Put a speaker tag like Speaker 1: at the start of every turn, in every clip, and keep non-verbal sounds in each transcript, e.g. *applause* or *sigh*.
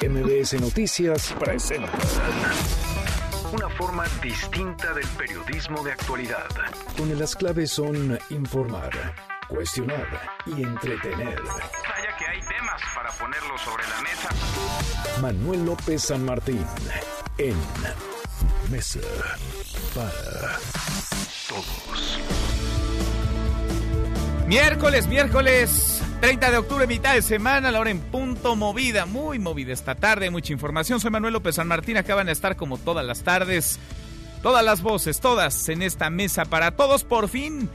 Speaker 1: MBS Noticias presenta
Speaker 2: una forma distinta del periodismo de actualidad.
Speaker 1: Donde las claves son informar, cuestionar y entretener.
Speaker 2: Vaya que hay temas para ponerlo sobre la mesa.
Speaker 1: Manuel López San Martín en Mesa para Todos.
Speaker 3: Miércoles, miércoles 30 de octubre, mitad de semana, la hora en punto movida, muy movida esta tarde, mucha información. Soy Manuel López San Martín, acaban de estar como todas las tardes, todas las voces, todas en esta mesa para todos, por fin,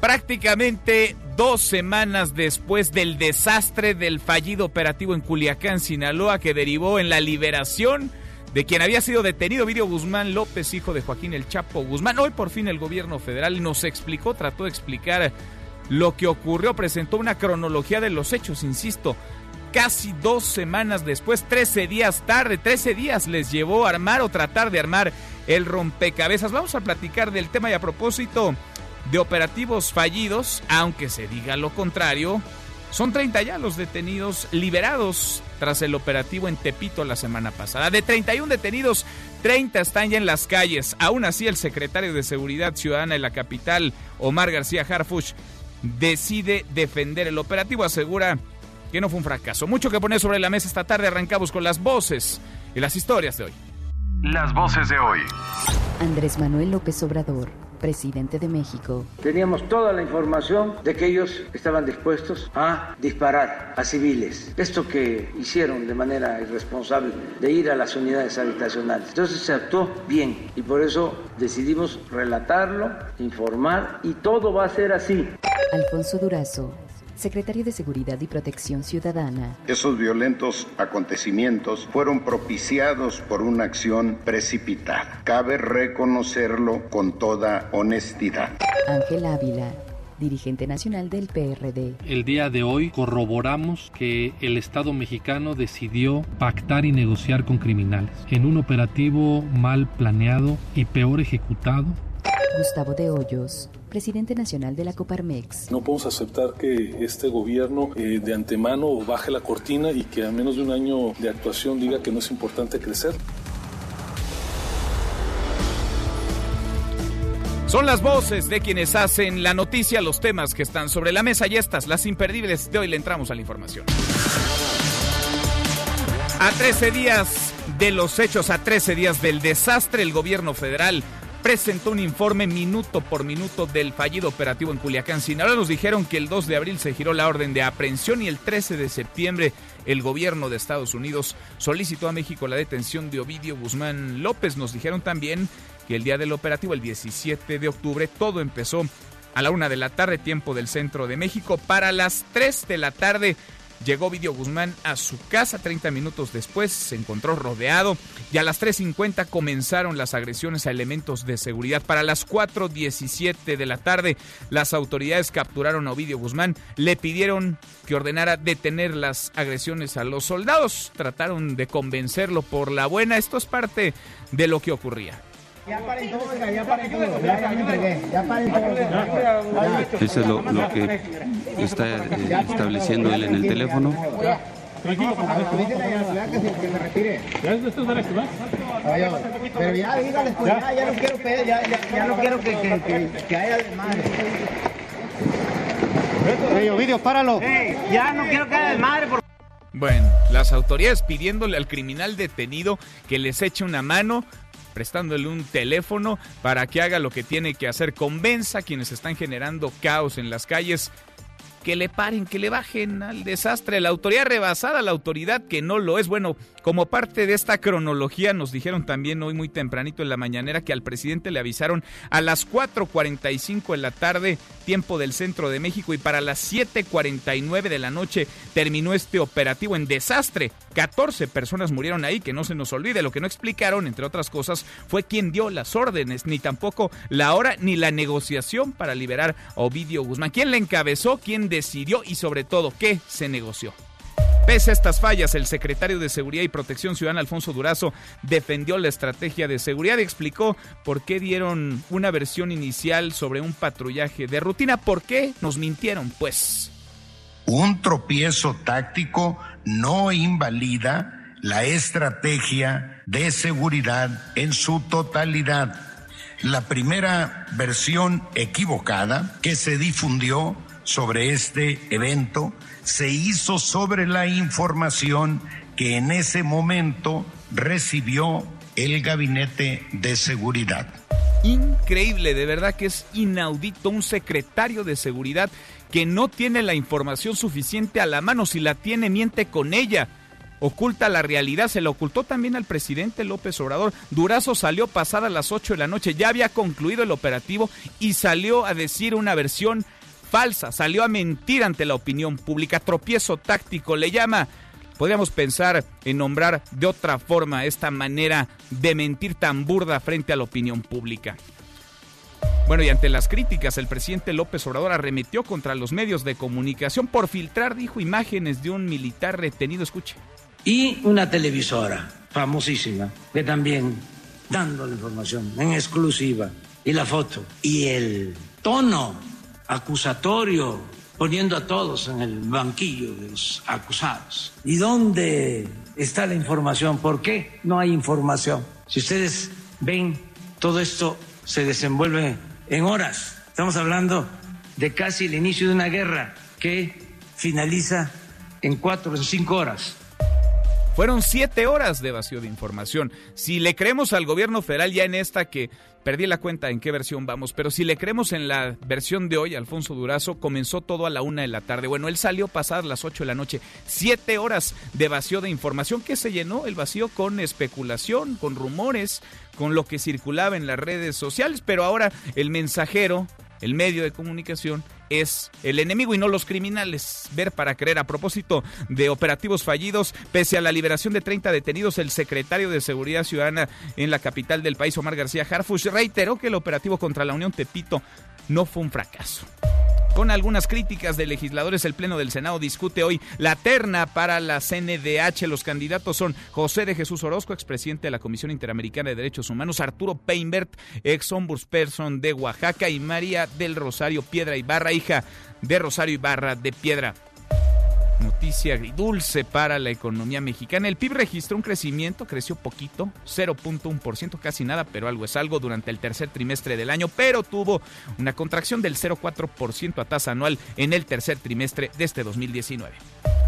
Speaker 3: prácticamente dos semanas después del desastre del fallido operativo en Culiacán, Sinaloa, que derivó en la liberación de quien había sido detenido, Vidio Guzmán López, hijo de Joaquín El Chapo Guzmán. Hoy por fin el gobierno federal nos explicó, trató de explicar lo que ocurrió, presentó una cronología de los hechos, insisto, casi dos semanas después, 13 días tarde, 13 días les llevó a armar o tratar de armar el rompecabezas. Vamos a platicar del tema y a propósito de operativos fallidos, aunque se diga lo contrario, son 30 ya los detenidos liberados tras el operativo en Tepito la semana pasada. De 31 detenidos, 30 están ya en las calles. Aún así, el secretario de Seguridad Ciudadana de la capital, Omar García Harfuch, decide defender el operativo, asegura que no fue un fracaso. Mucho que poner sobre la mesa esta tarde, arrancamos con las voces y las historias de hoy.
Speaker 2: Las voces de hoy.
Speaker 4: Andrés Manuel López Obrador, presidente de México.
Speaker 5: Teníamos toda la información de que ellos estaban dispuestos a disparar a civiles. Esto que hicieron de manera irresponsable, de ir a las unidades habitacionales. Entonces se actuó bien y por eso decidimos relatarlo, informar y todo va a ser así.
Speaker 4: Alfonso Durazo, secretario de Seguridad y Protección Ciudadana.
Speaker 6: Esos violentos acontecimientos fueron propiciados por una acción precipitada. Cabe reconocerlo con toda honestidad.
Speaker 4: Ángel Ávila, dirigente nacional del PRD.
Speaker 7: El día de hoy corroboramos que el Estado mexicano decidió pactar y negociar con criminales en un operativo mal planeado y peor ejecutado.
Speaker 4: Gustavo de Hoyos, presidente nacional de la Coparmex.
Speaker 8: No podemos aceptar que este gobierno eh, de antemano baje la cortina y que a menos de un año de actuación diga que no es importante crecer.
Speaker 3: Son las voces de quienes hacen la noticia, los temas que están sobre la mesa y estas, las imperdibles. De hoy le entramos a la información. A 13 días de los hechos, a 13 días del desastre, el gobierno federal presentó un informe minuto por minuto del fallido operativo en Culiacán, Sinaloa. Nos dijeron que el 2 de abril se giró la orden de aprehensión y el 13 de septiembre el gobierno de Estados Unidos solicitó a México la detención de Ovidio Guzmán López. Nos dijeron también que el día del operativo, el 17 de octubre, todo empezó a la una de la tarde, tiempo del centro de México. Para las 3 de la tarde Llegó Vidio Guzmán a su casa 30 minutos después, se encontró rodeado y a las 3.50 comenzaron las agresiones a elementos de seguridad. Para las 4.17 de la tarde, las autoridades capturaron a Ovidio Guzmán, le pidieron que ordenara detener las agresiones a los soldados, trataron de convencerlo por la buena, esto es parte de lo que ocurría.
Speaker 9: Ya paren todo, ya paren todo, ya, ya me entregué, ya paren todo.
Speaker 10: Eso es lo, lo que está eh, estableciendo él en el teléfono.
Speaker 9: Tranquilo, ya que se retire. ¿Ya esto es de la Pero ya dígales, pues ya, ya no quiero, ya, ya, ya no quiero que, que, que, que haya desmadre. Hey, Ovidio, páralo. Hey, ya no quiero que haya desmadre, por
Speaker 3: bueno, las autoridades pidiéndole al criminal detenido que les eche una mano prestándole un teléfono para que haga lo que tiene que hacer. Convenza a quienes están generando caos en las calles que le paren, que le bajen al desastre. La autoridad rebasada, la autoridad que no lo es. Bueno, como parte de esta cronología, nos dijeron también hoy muy tempranito en la mañanera que al presidente le avisaron a las 4.45 de la tarde, tiempo del centro de México, y para las 7.49 de la noche terminó este operativo en desastre. 14 personas murieron ahí, que no se nos olvide. Lo que no explicaron, entre otras cosas, fue quién dio las órdenes, ni tampoco la hora ni la negociación para liberar a Ovidio Guzmán. ¿Quién la encabezó? ¿Quién decidió? Y sobre todo, ¿qué se negoció? Pese a estas fallas, el secretario de Seguridad y Protección Ciudadana, Alfonso Durazo, defendió la estrategia de seguridad y explicó por qué dieron una versión inicial sobre un patrullaje de rutina. ¿Por qué nos mintieron? Pues.
Speaker 6: Un tropiezo táctico no invalida la estrategia de seguridad en su totalidad. La primera versión equivocada que se difundió sobre este evento se hizo sobre la información que en ese momento recibió el Gabinete de Seguridad.
Speaker 3: Increíble, de verdad que es inaudito un secretario de seguridad que no tiene la información suficiente a la mano, si la tiene miente con ella oculta la realidad. Se le ocultó también al presidente López Obrador. Durazo salió pasada las 8 de la noche, ya había concluido el operativo y salió a decir una versión falsa, salió a mentir ante la opinión pública. Tropiezo táctico le llama. Podríamos pensar en nombrar de otra forma esta manera de mentir tan burda frente a la opinión pública. Bueno, y ante las críticas, el presidente López Obrador arremetió contra los medios de comunicación por filtrar, dijo, imágenes de un militar retenido. Escuche
Speaker 5: y una televisora famosísima que también dando la información en exclusiva y la foto y el tono acusatorio poniendo a todos en el banquillo de los acusados. ¿Y dónde está la información? ¿Por qué no hay información? Si ustedes ven, todo esto se desenvuelve en horas. Estamos hablando de casi el inicio de una guerra que finaliza en cuatro o cinco horas.
Speaker 3: Fueron siete horas de vacío de información. Si le creemos al gobierno federal ya en esta que perdí la cuenta en qué versión vamos, pero si le creemos en la versión de hoy, Alfonso Durazo comenzó todo a la una de la tarde. Bueno, él salió pasadas las ocho de la noche. Siete horas de vacío de información que se llenó el vacío con especulación, con rumores, con lo que circulaba en las redes sociales, pero ahora el mensajero el medio de comunicación es el enemigo y no los criminales. Ver para creer. A propósito de operativos fallidos, pese a la liberación de 30 detenidos, el secretario de Seguridad Ciudadana en la capital del país, Omar García Harfush, reiteró que el operativo contra la Unión Tepito no fue un fracaso. Con algunas críticas de legisladores, el Pleno del Senado discute hoy la terna para la CNDH. Los candidatos son José de Jesús Orozco, expresidente de la Comisión Interamericana de Derechos Humanos, Arturo Peinbert, ex ombudsperson de Oaxaca, y María del Rosario Piedra Ibarra, hija de Rosario Ibarra de Piedra. Noticia agridulce para la economía mexicana. El PIB registró un crecimiento, creció poquito, 0.1%, casi nada, pero algo es algo durante el tercer trimestre del año, pero tuvo una contracción del 0.4% a tasa anual en el tercer trimestre de este 2019.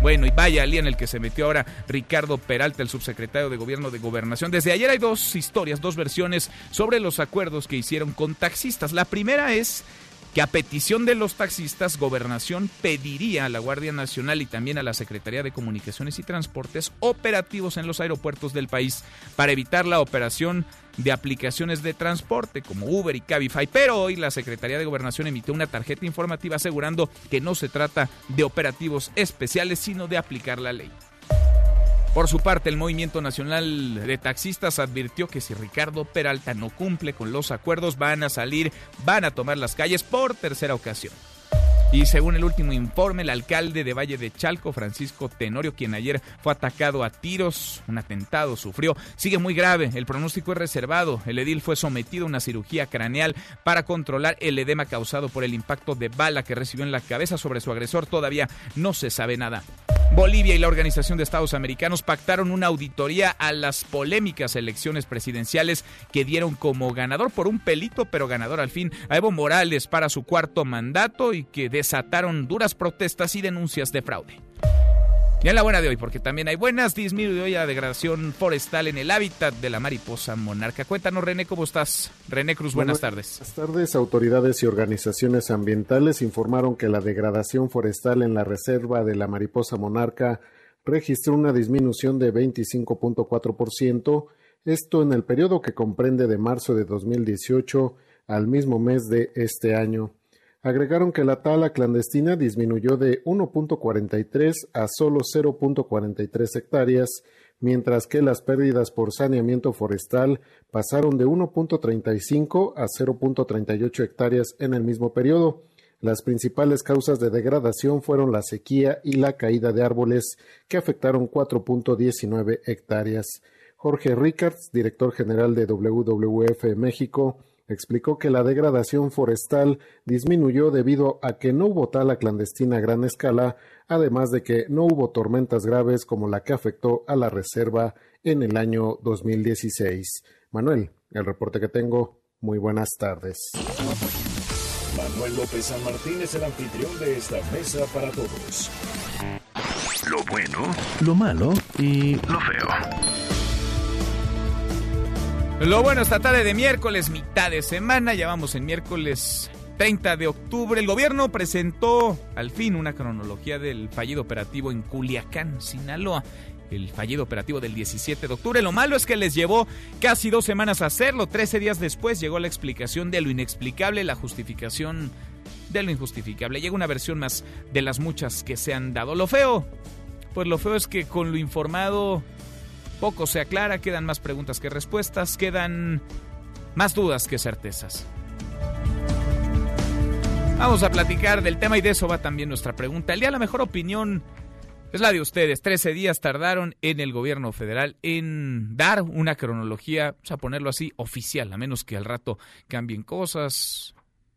Speaker 3: Bueno, y vaya al en el que se metió ahora Ricardo Peralta, el subsecretario de Gobierno de Gobernación. Desde ayer hay dos historias, dos versiones sobre los acuerdos que hicieron con taxistas. La primera es que a petición de los taxistas, Gobernación pediría a la Guardia Nacional y también a la Secretaría de Comunicaciones y Transportes operativos en los aeropuertos del país para evitar la operación de aplicaciones de transporte como Uber y Cabify, pero hoy la Secretaría de Gobernación emitió una tarjeta informativa asegurando que no se trata de operativos especiales, sino de aplicar la ley. Por su parte, el Movimiento Nacional de Taxistas advirtió que si Ricardo Peralta no cumple con los acuerdos, van a salir, van a tomar las calles por tercera ocasión. Y según el último informe, el alcalde de Valle de Chalco, Francisco Tenorio, quien ayer fue atacado a tiros, un atentado sufrió, sigue muy grave. El pronóstico es reservado. El edil fue sometido a una cirugía craneal para controlar el edema causado por el impacto de bala que recibió en la cabeza sobre su agresor. Todavía no se sabe nada. Bolivia y la Organización de Estados Americanos pactaron una auditoría a las polémicas elecciones presidenciales que dieron como ganador por un pelito, pero ganador al fin, a Evo Morales para su cuarto mandato y que desataron duras protestas y denuncias de fraude. Y en la buena de hoy, porque también hay buenas, disminuye la degradación forestal en el hábitat de la mariposa monarca. Cuéntanos, René, ¿cómo estás? René Cruz, buenas tardes.
Speaker 11: Buenas tardes. Autoridades y organizaciones ambientales informaron que la degradación forestal en la reserva de la mariposa monarca registró una disminución de 25.4%, esto en el periodo que comprende de marzo de 2018 al mismo mes de este año. Agregaron que la tala clandestina disminuyó de 1.43 a solo 0.43 hectáreas, mientras que las pérdidas por saneamiento forestal pasaron de 1.35 a 0.38 hectáreas en el mismo periodo. Las principales causas de degradación fueron la sequía y la caída de árboles, que afectaron 4.19 hectáreas. Jorge Rickards, director general de WWF México, explicó que la degradación forestal disminuyó debido a que no hubo tala clandestina a gran escala, además de que no hubo tormentas graves como la que afectó a la reserva en el año 2016. Manuel, el reporte que tengo. Muy buenas tardes.
Speaker 1: Manuel López San Martín es el anfitrión de esta mesa para todos.
Speaker 2: Lo bueno,
Speaker 1: Lo malo y
Speaker 2: lo feo.
Speaker 3: Lo bueno, esta tarde de miércoles, mitad de semana, ya vamos en miércoles 30 de octubre. El gobierno presentó al fin una cronología del fallido operativo en Culiacán, Sinaloa. El fallido operativo del 17 de octubre. Lo malo es que les llevó casi dos semanas hacerlo. Trece días después llegó la explicación de lo inexplicable, la justificación de lo injustificable. Llega una versión más de las muchas que se han dado. Lo feo, pues lo feo es que con lo informado poco se aclara, quedan más preguntas que respuestas, quedan más dudas que certezas. Vamos a platicar del tema y de eso va también nuestra pregunta. El día la mejor opinión es la de ustedes. Trece días tardaron en el gobierno federal en dar una cronología, vamos a ponerlo así, oficial, a menos que al rato cambien cosas,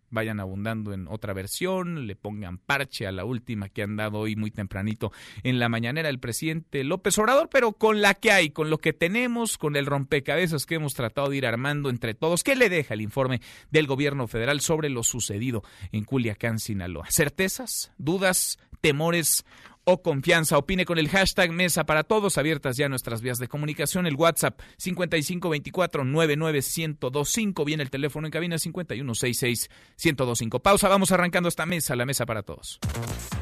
Speaker 3: vayan abundando en otra versión, le pongan parche a la última que han dado hoy muy tempranito en la mañanera el presidente López Obrador, pero con la que hay, con lo que tenemos, con el rompecabezas que hemos tratado de ir armando entre todos, ¿qué le deja el informe del gobierno federal sobre lo sucedido en Culiacán, Sinaloa? ¿Certezas? ¿Dudas? ¿Temores? O confianza. Opine con el hashtag Mesa para Todos, abiertas ya nuestras vías de comunicación, el WhatsApp 5524-99125, viene el teléfono en cabina 5166-1025. Pausa, vamos arrancando esta mesa, la Mesa para Todos.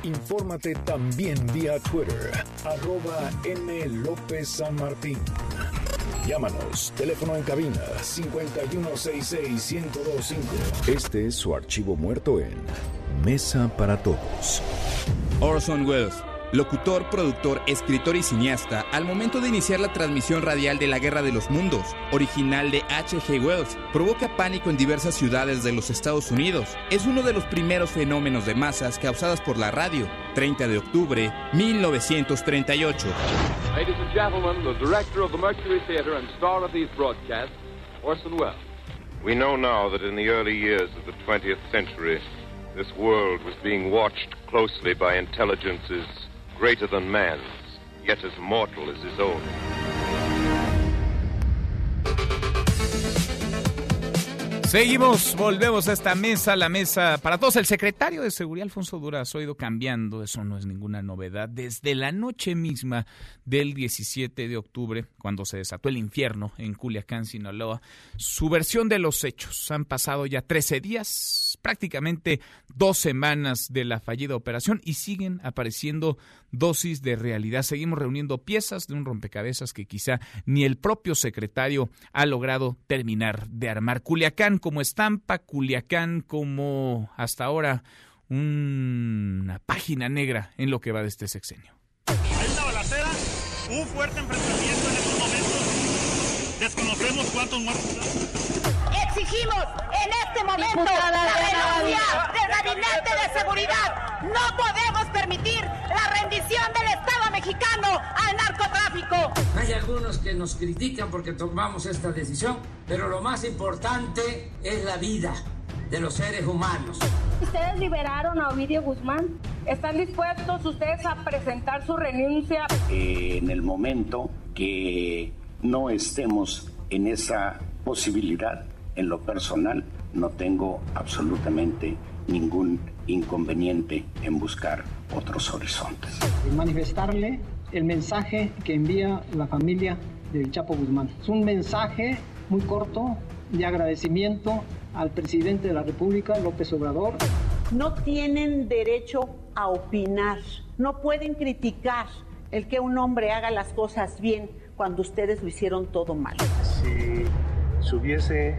Speaker 1: infórmate también vía Twitter, arroba M. López San Martín. Llámanos, teléfono en cabina 5166-1025. Este es su archivo muerto en Mesa para Todos.
Speaker 12: Orson Welles, locutor, productor, escritor y cineasta, al momento de iniciar la transmisión radial de La Guerra de los Mundos, original de H.G. Wells, provoca pánico en diversas ciudades de los Estados Unidos. Es uno de los primeros fenómenos de masas causadas por la radio. 30 de octubre, 1938.
Speaker 13: Ladies and gentlemen, the director of the Mercury Theater and star of these broadcasts, Orson Welles.
Speaker 14: We know now that in the early years of the 20th century, this world was being watched closely by intelligences greater than man's, yet as mortal as his own.
Speaker 3: Seguimos, volvemos a esta mesa, la mesa para todos. El secretario de Seguridad, Alfonso Durazo, ha ido cambiando, eso no es ninguna novedad. Desde la noche misma del 17 de octubre, cuando se desató el infierno en Culiacán, Sinaloa, su versión de los hechos. Han pasado ya 13 días, prácticamente dos semanas de la fallida operación y siguen apareciendo dosis de realidad. Seguimos reuniendo piezas de un rompecabezas que quizá ni el propio secretario ha logrado terminar de armar. Culiacán como estampa, Culiacán como hasta ahora una página negra en lo que va de este sexenio.
Speaker 15: Balacera, un fuerte enfrentamiento en estos momentos. Desconocemos cuántos.
Speaker 16: Exigimos en este momento la renuncia del Gabinete de Seguridad. No podemos permitir la rendición del Estado mexicano al narcotráfico.
Speaker 17: Hay algunos que nos critican porque tomamos esta decisión, pero lo más importante es la vida de los seres humanos.
Speaker 18: Ustedes liberaron a Ovidio Guzmán. ¿Están dispuestos ustedes a presentar su renuncia?
Speaker 19: Eh, en el momento que no estemos en esa posibilidad, en lo personal, no tengo absolutamente ningún inconveniente en buscar otros horizontes.
Speaker 20: Manifestarle el mensaje que envía la familia del Chapo Guzmán. Es un mensaje muy corto de agradecimiento al presidente de la República, López Obrador.
Speaker 21: No tienen derecho a opinar, no pueden criticar el que un hombre haga las cosas bien cuando ustedes lo hicieron todo mal.
Speaker 22: Si se hubiese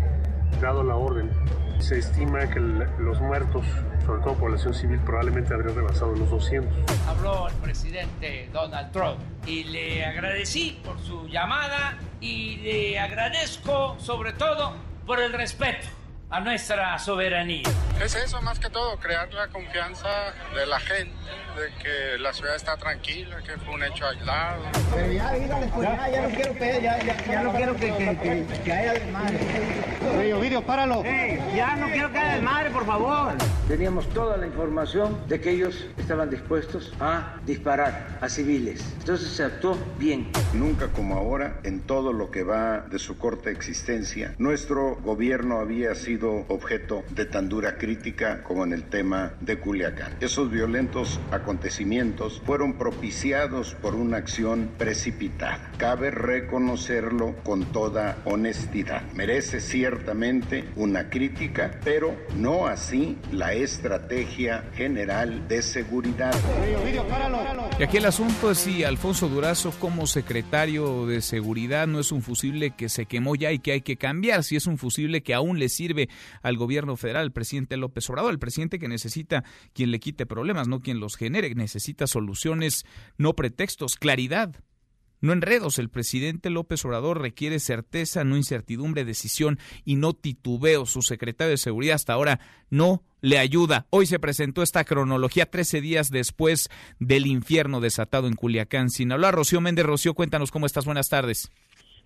Speaker 22: dado la orden, se estima que los muertos, sobre todo población civil, probablemente habrían rebasado los 200.
Speaker 17: Habló el presidente Donald Trump y le agradecí por su llamada y le agradezco sobre todo por el respeto a nuestra soberanía.
Speaker 23: Es eso más que todo, crear la confianza de la gente, de que la ciudad está tranquila, que fue un hecho aislado.
Speaker 9: Pero ya dígales, pues ya, ya no quiero pedir, ya, ya, ya no quiero que, que, que, que haya desmadre.
Speaker 5: Oye, Ovidio, páralo.
Speaker 9: ya no quiero que haya desmadre, por favor.
Speaker 5: Teníamos toda la información de que ellos estaban dispuestos a disparar a civiles. Entonces se actuó bien.
Speaker 6: Nunca como ahora, en todo lo que va de su corta existencia, nuestro gobierno había sido objeto de tan dura crítica como en el tema de Culiacán. Esos violentos acontecimientos fueron propiciados por una acción precipitada. Cabe reconocerlo con toda honestidad. Merece ciertamente una crítica, pero no así la estrategia general de seguridad.
Speaker 3: Y aquí el asunto es si Alfonso Durazo como secretario de seguridad no es un fusible que se quemó ya y que hay que cambiar, si es un fusible que aún le sirve al gobierno federal, el presidente López Obrador, el presidente que necesita quien le quite problemas, no quien los genere, necesita soluciones, no pretextos, claridad. No enredos, el presidente López Obrador requiere certeza, no incertidumbre, decisión y no titubeo. Su secretario de Seguridad hasta ahora no le ayuda. Hoy se presentó esta cronología 13 días después del infierno desatado en Culiacán, Sinaloa. Rocío Méndez, Rocío, cuéntanos cómo estás. Buenas tardes.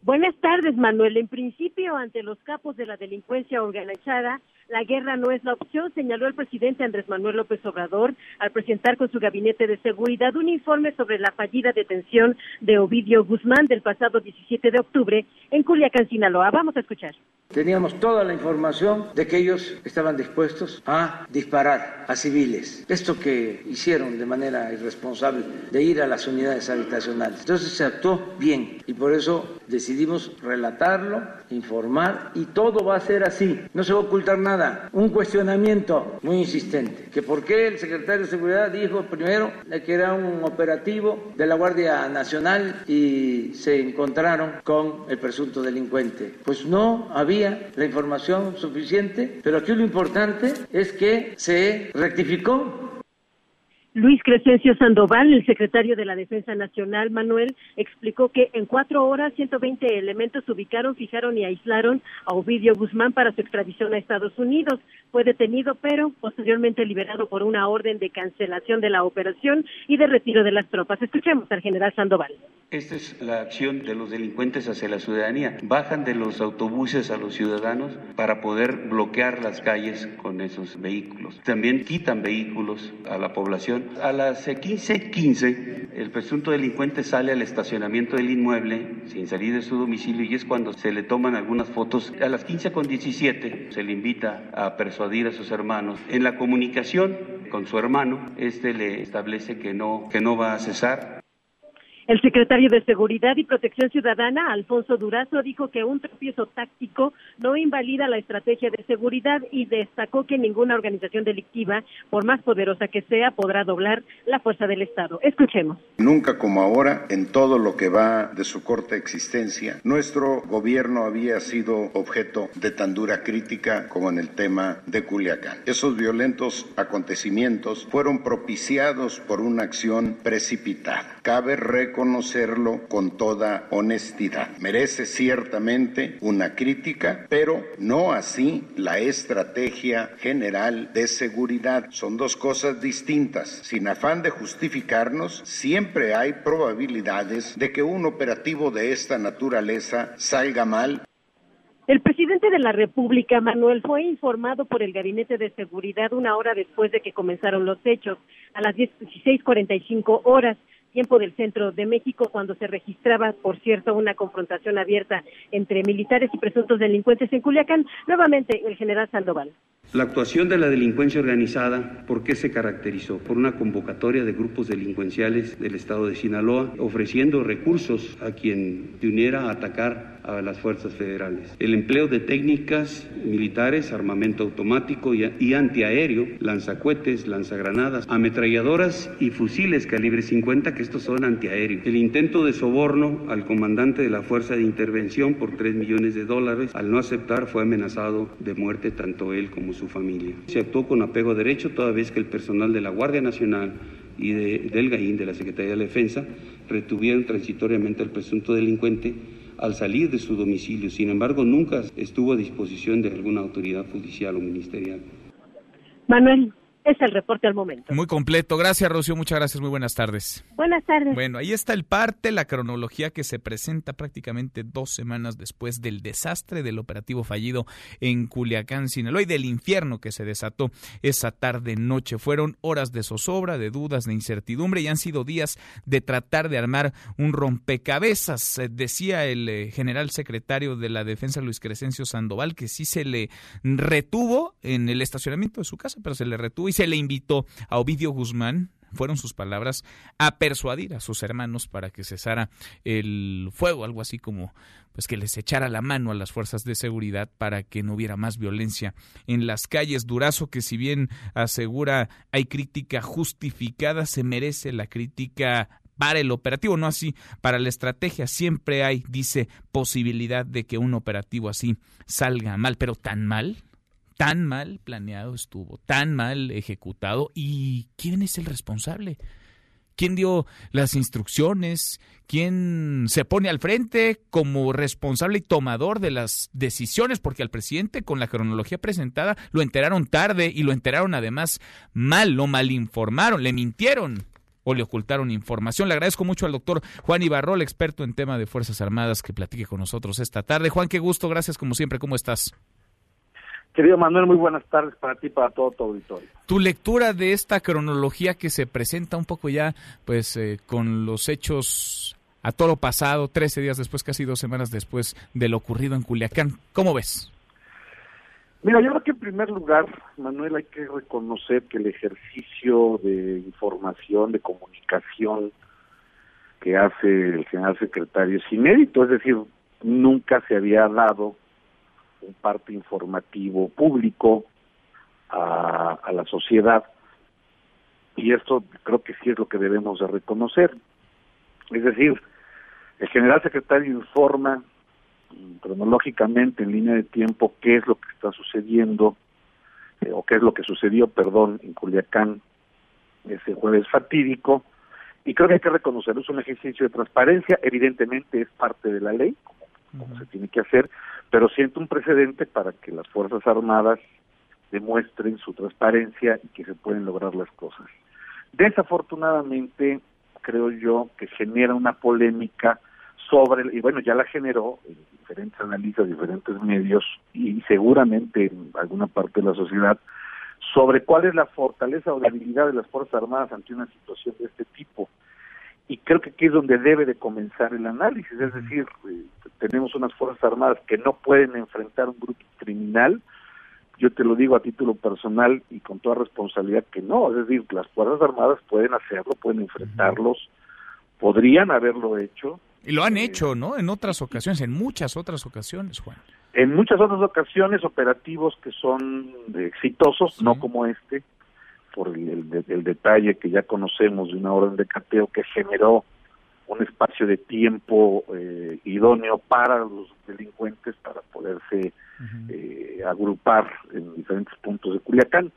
Speaker 24: Buenas tardes, Manuel. En principio, ante los capos de la delincuencia organizada, la guerra no es la opción, señaló el presidente Andrés Manuel López Obrador al presentar con su gabinete de seguridad un informe sobre la fallida detención de Ovidio Guzmán del pasado 17 de octubre en Culiacán, Sinaloa. Vamos a escuchar.
Speaker 5: Teníamos toda la información de que ellos estaban dispuestos a disparar a civiles. Esto que hicieron de manera irresponsable de ir a las unidades habitacionales. Entonces se actuó bien y por eso decidimos relatarlo, informar y todo va a ser así. No se va a ocultar nada un cuestionamiento muy insistente, que por qué el secretario de Seguridad dijo primero que era un operativo de la Guardia Nacional y se encontraron con el presunto delincuente. Pues no había la información suficiente, pero aquí lo importante es que se rectificó
Speaker 24: Luis Crescencio Sandoval, el secretario de la Defensa Nacional, Manuel, explicó que en cuatro horas 120 elementos ubicaron, fijaron y aislaron a Ovidio Guzmán para su extradición a Estados Unidos. Fue detenido, pero posteriormente liberado por una orden de cancelación de la operación y de retiro de las tropas. Escuchemos al general Sandoval.
Speaker 10: Esta es la acción de los delincuentes hacia la ciudadanía. Bajan de los autobuses a los ciudadanos para poder bloquear las calles con esos vehículos. También quitan vehículos a la población. A las 15:15 el presunto delincuente sale al estacionamiento del inmueble sin salir de su domicilio y es cuando se le toman algunas fotos. A las 15:17 se le invita a persuadir a sus hermanos. En la comunicación con su hermano, este le establece que no que no va a cesar
Speaker 24: el secretario de Seguridad y Protección Ciudadana, Alfonso Durazo, dijo que un tropiezo táctico no invalida la estrategia de seguridad y destacó que ninguna organización delictiva, por más poderosa que sea, podrá doblar la fuerza del Estado. Escuchemos.
Speaker 6: Nunca como ahora, en todo lo que va de su corta existencia, nuestro gobierno había sido objeto de tan dura crítica como en el tema de Culiacán. Esos violentos acontecimientos fueron propiciados por una acción precipitada. Cabe reconocer conocerlo con toda honestidad. Merece ciertamente una crítica, pero no así la estrategia general de seguridad. Son dos cosas distintas. Sin afán de justificarnos, siempre hay probabilidades de que un operativo de esta naturaleza salga mal
Speaker 24: el presidente de la República, Manuel, fue informado por el Gabinete de Seguridad una hora después de que comenzaron los hechos, a las 16.45 horas tiempo del centro de México cuando se registraba, por cierto, una confrontación abierta entre militares y presuntos delincuentes en Culiacán. Nuevamente, el general Sandoval.
Speaker 10: La actuación de la delincuencia organizada, ¿por qué se caracterizó? Por una convocatoria de grupos delincuenciales del estado de Sinaloa, ofreciendo recursos a quien se uniera a atacar a las fuerzas federales. El empleo de técnicas militares, armamento automático y, y antiaéreo, lanzacuetes, lanzagranadas, ametralladoras y fusiles calibre 50, que estos son antiaéreos. El intento de soborno al comandante de la Fuerza de Intervención por 3 millones de dólares, al no aceptar, fue amenazado de muerte tanto él como su familia. Se actuó con apego a derecho toda vez que el personal de la Guardia Nacional y de, del GAIN, de la Secretaría de Defensa, retuvieron transitoriamente al presunto delincuente al salir de su domicilio. Sin embargo, nunca estuvo a disposición de alguna autoridad judicial o ministerial.
Speaker 24: Manuel, es el reporte al momento.
Speaker 3: Muy completo. Gracias, Rocío. Muchas gracias. Muy buenas tardes.
Speaker 24: Buenas tardes.
Speaker 3: Bueno, ahí está el parte, la cronología que se presenta prácticamente dos semanas después del desastre del operativo fallido en Culiacán, Sinaloa y del infierno que se desató esa tarde-noche. Fueron horas de zozobra, de dudas, de incertidumbre y han sido días de tratar de armar un rompecabezas. Eh, decía el eh, general secretario de la Defensa, Luis Crescencio Sandoval, que sí se le retuvo en el estacionamiento de su casa, pero se le retuvo y se le invitó a Ovidio Guzmán, fueron sus palabras, a persuadir a sus hermanos para que cesara el fuego, algo así como pues que les echara la mano a las fuerzas de seguridad para que no hubiera más violencia en las calles. Durazo, que si bien asegura hay crítica justificada, se merece la crítica para el operativo, no así para la estrategia. Siempre hay, dice, posibilidad de que un operativo así salga mal, pero tan mal, tan mal planeado estuvo, tan mal ejecutado. ¿Y quién es el responsable? ¿Quién dio las instrucciones? ¿Quién se pone al frente como responsable y tomador de las decisiones? Porque al presidente, con la cronología presentada, lo enteraron tarde y lo enteraron además mal, lo malinformaron, le mintieron o le ocultaron información. Le agradezco mucho al doctor Juan Ibarrol, experto en tema de Fuerzas Armadas, que platique con nosotros esta tarde. Juan, qué gusto, gracias como siempre, ¿cómo estás?
Speaker 25: Querido Manuel, muy buenas tardes para ti y para todo tu auditorio.
Speaker 3: Tu lectura de esta cronología que se presenta un poco ya, pues, eh, con los hechos a todo lo pasado, 13 días después, casi dos semanas después de lo ocurrido en Culiacán. ¿Cómo ves?
Speaker 25: Mira, yo creo que en primer lugar, Manuel, hay que reconocer que el ejercicio de información, de comunicación que hace el general secretario es inédito, es decir, nunca se había dado un parte informativo público a, la sociedad y esto creo que sí es lo que debemos de reconocer. Es decir, el general secretario informa mm, cronológicamente en línea de tiempo qué es lo que está sucediendo eh, o qué es lo que sucedió, perdón, en Culiacán ese jueves fatídico y creo que hay que reconocerlo, es un ejercicio de transparencia, evidentemente es parte de la ley, como, se tiene que hacer, pero siento un precedente para que las Fuerzas Armadas demuestren su transparencia y que se pueden lograr las cosas. Desafortunadamente, creo yo que genera una polémica sobre, y bueno, ya la generó en diferentes analistas, diferentes medios y seguramente en alguna parte de la sociedad, sobre cuál es la fortaleza o debilidad de las Fuerzas Armadas ante una situación de este tipo y creo que aquí es donde debe de comenzar el análisis, es decir, eh, tenemos unas Fuerzas Armadas que no pueden enfrentar un grupo criminal, yo te lo digo a título personal y con toda responsabilidad que no, es decir, las Fuerzas Armadas pueden hacerlo, pueden enfrentarlos, podrían haberlo hecho.
Speaker 3: Y lo han hecho, ¿no? En otras ocasiones, en muchas otras ocasiones, Juan.
Speaker 25: En muchas otras ocasiones, operativos que son exitosos, no como este, por el, el, detalle que ya conocemos de una orden de cateo que generó un espacio de tiempo eh, idóneo para los delincuentes para poderse eh, agrupar en diferentes puntos de Culiacán.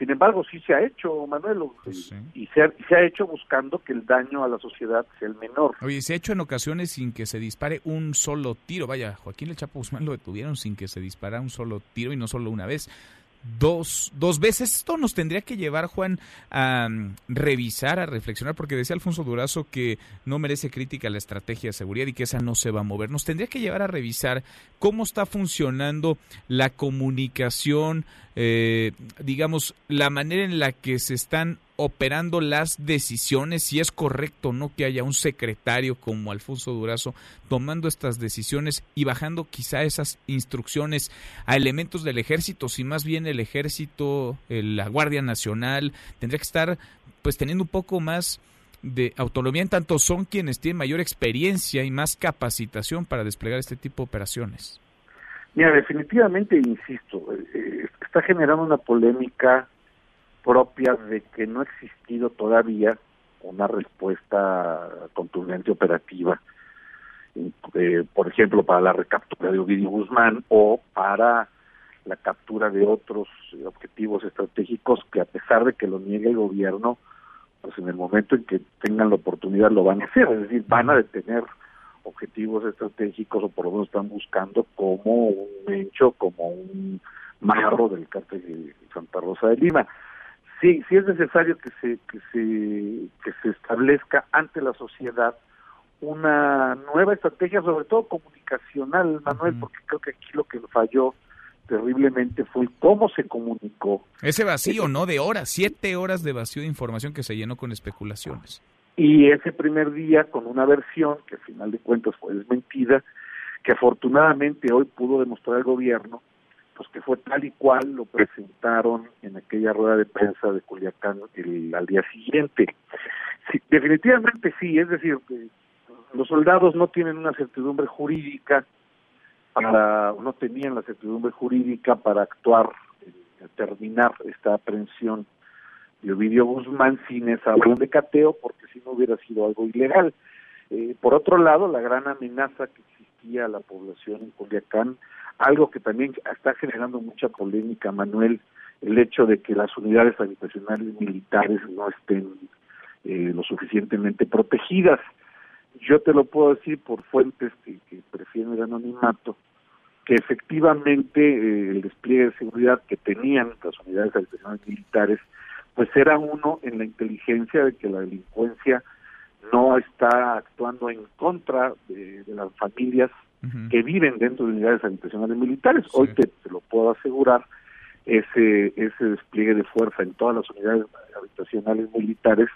Speaker 25: Sin embargo, sí se ha hecho, Manuel, pues y se ha, se ha hecho buscando que el daño a la sociedad sea el menor.
Speaker 3: Oye, se ha hecho en ocasiones sin que se dispare un solo tiro. Vaya, Joaquín El Chapo Guzmán lo detuvieron sin que se disparara un solo tiro y no solo una vez dos, dos veces. Esto nos tendría que llevar, Juan, a mm, revisar, a reflexionar, porque decía Alfonso Durazo que no merece crítica la estrategia de seguridad y que esa no se va a mover. Nos tendría que llevar a revisar cómo está funcionando la comunicación, eh, digamos, la manera en la que se están operando las decisiones, si es correcto o no que haya un secretario como Alfonso Durazo tomando estas decisiones y bajando quizá esas instrucciones a elementos del ejército, si más bien el ejército, la Guardia Nacional, tendría que estar pues teniendo un poco más de autonomía en tanto son quienes tienen mayor experiencia y más capacitación para desplegar este tipo de operaciones.
Speaker 25: Mira, definitivamente, insisto, eh, eh, está generando una polémica propia de que no ha existido todavía una respuesta contundente operativa, eh, por ejemplo, para la recaptura de Ovidio Guzmán o para la captura de otros objetivos estratégicos que a pesar de que lo niegue el gobierno, pues en el momento en que tengan la oportunidad lo van a hacer, es decir, van a detener objetivos estratégicos o por lo menos están buscando como un hecho, como un marro del cártel de Santa Rosa de Lima. Sí, sí es necesario que se, que se, que se establezca ante la sociedad una nueva estrategia, sobre todo comunicacional, Manuel, porque creo que aquí lo que falló terriblemente fue cómo se comunicó.
Speaker 3: Ese vacío, ¿no? De horas, siete horas de vacío de información que se llenó con especulaciones.
Speaker 25: Y ese primer día con una versión que al final de cuentas fue desmentida, que afortunadamente hoy pudo demostrar el gobierno, pues que fue tal y cual lo presentaron en aquella rueda de prensa de Culiacán el, al día siguiente. Sí, definitivamente sí, es decir, que los soldados no tienen una certidumbre jurídica para, no tenían la certidumbre jurídica para actuar, eh, terminar esta aprehensión de Ovidio Guzmán sin esa orden de cateo, porque si no hubiera sido algo ilegal. Eh, por otro lado, la gran amenaza que existía a la población en Culiacán, algo que también está generando mucha polémica, Manuel, el hecho de que las unidades habitacionales militares no estén eh, lo suficientemente protegidas. Yo te lo puedo decir por fuentes que, prefieren el anonimato, que efectivamente eh, el despliegue de seguridad que tenían las unidades habitacionales militares, pues era uno en la inteligencia de que la delincuencia no está actuando en contra de las familias que viven dentro de unidades habitacionales militares. Hoy te, te, lo puedo asegurar, ese, ese despliegue de fuerza en todas las unidades habitacionales militares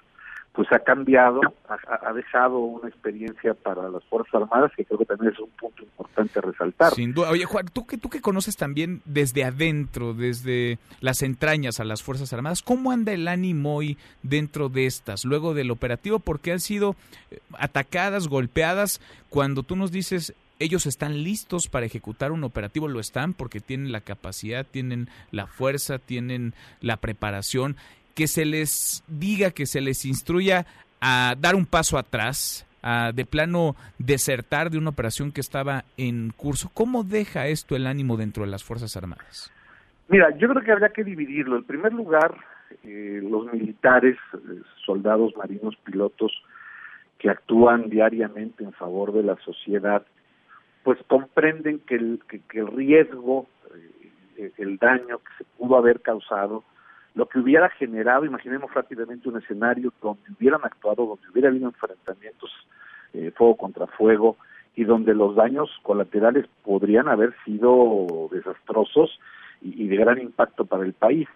Speaker 25: pues ha cambiado, ha, ha, dejado una experiencia para las Fuerzas Armadas que creo que también es un punto importante a resaltar.
Speaker 3: Sin duda. Oye, Juan, tú que, tú que conoces también desde adentro, desde las entrañas a las Fuerzas Armadas, ¿cómo anda el ánimo hoy dentro de estas, luego del operativo? Porque han sido eh, atacadas, golpeadas, cuando tú nos dices ellos están listos para ejecutar un operativo, lo están porque tienen la capacidad, tienen la fuerza, tienen la preparación que se les diga, que se les instruya a dar un paso atrás, a de plano desertar de una operación que estaba en curso. ¿Cómo deja esto el ánimo dentro de las Fuerzas Armadas?
Speaker 25: Mira, yo creo que habría que dividirlo. En primer lugar, eh, los militares, eh, soldados, marinos, pilotos que actúan diariamente en favor de la sociedad, pues comprenden que el, que, que el riesgo, eh, el daño que se pudo haber causado, lo que hubiera generado, imaginemos rápidamente un escenario donde hubieran actuado, donde hubiera habido enfrentamientos eh, fuego contra fuego y donde los daños colaterales podrían haber sido desastrosos y, y de gran impacto para el país.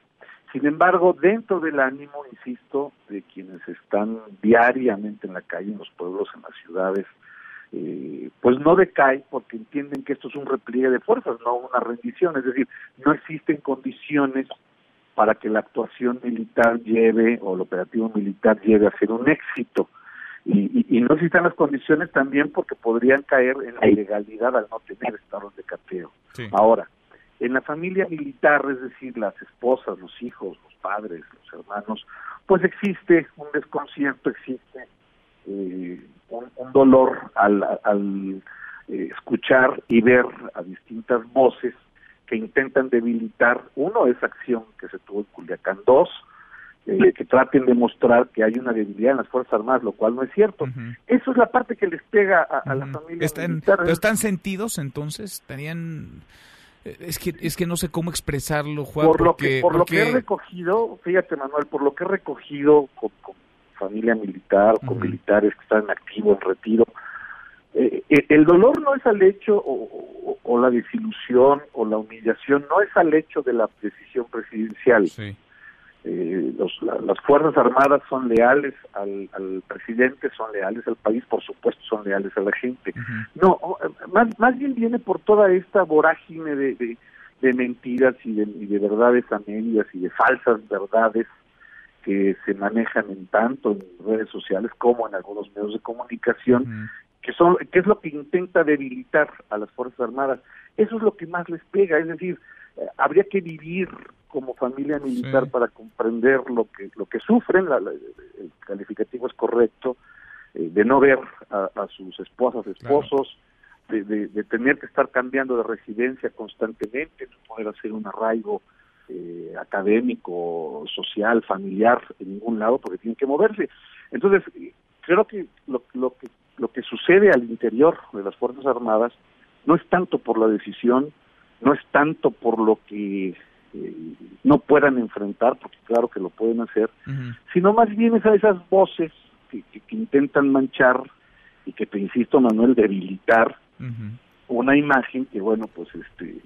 Speaker 25: Sin embargo, dentro del ánimo, insisto, de quienes están diariamente en la calle, en los pueblos, en las ciudades, eh, pues no decae porque entienden que esto es un repliegue de fuerzas, no una rendición, es decir, no existen condiciones para que la actuación militar lleve o el operativo militar lleve a ser un éxito. Y, y, y, no existen las condiciones también porque podrían caer en la ilegalidad al no tener estados de cateo. Sí. Ahora, en la familia militar, es decir, las esposas, los hijos, los padres, los hermanos, pues existe un desconcierto, existe eh, un, un, dolor al, al eh, escuchar y ver a distintas voces que intentan debilitar, uno, esa acción que se tuvo en Culiacán, dos, eh, que traten de mostrar que hay una debilidad en las Fuerzas Armadas, lo cual no es cierto. Uh -huh. Eso es la parte que les pega a, a uh -huh. la familia
Speaker 3: ¿Están,
Speaker 25: militar.
Speaker 3: ¿Están sentidos entonces? ¿Tenían...? Es que, es que no sé cómo expresarlo, Juan.
Speaker 25: Por,
Speaker 3: porque,
Speaker 25: lo, que, por
Speaker 3: porque...
Speaker 25: lo que he recogido, fíjate Manuel, por lo que he recogido con, con familia militar, con uh -huh. militares que están activos en retiro, eh, el dolor no es al hecho o, o, o, la desilusión o la humillación, no es al hecho de la decisión presidencial.
Speaker 3: Sí.
Speaker 25: Eh, los, la, las Fuerzas Armadas son leales al, al, presidente, son leales al país, por supuesto son leales a la gente. Uh -huh. No, más, más bien viene por toda esta vorágine de, de, de mentiras y de, y de verdades a medias y de falsas verdades que se manejan en tanto en redes sociales como en algunos medios de comunicación, que son que es lo que intenta debilitar a las fuerzas armadas eso es lo que más les pega es decir eh, habría que vivir como familia militar sí. para comprender lo que lo que sufren la, la, el calificativo es correcto eh, de no ver a, a sus esposas esposos claro. de, de, de, tener que estar cambiando de residencia constantemente no poder hacer un arraigo eh, académico social familiar en ningún lado porque tienen que moverse. Entonces creo que lo, lo que lo que sucede al interior de las Fuerzas Armadas no es tanto por la decisión no es tanto por lo que eh, no puedan enfrentar, porque claro que lo pueden hacer, sino más bien es a esas voces que, intentan manchar y que te insisto Manuel debilitar una imagen que bueno pues este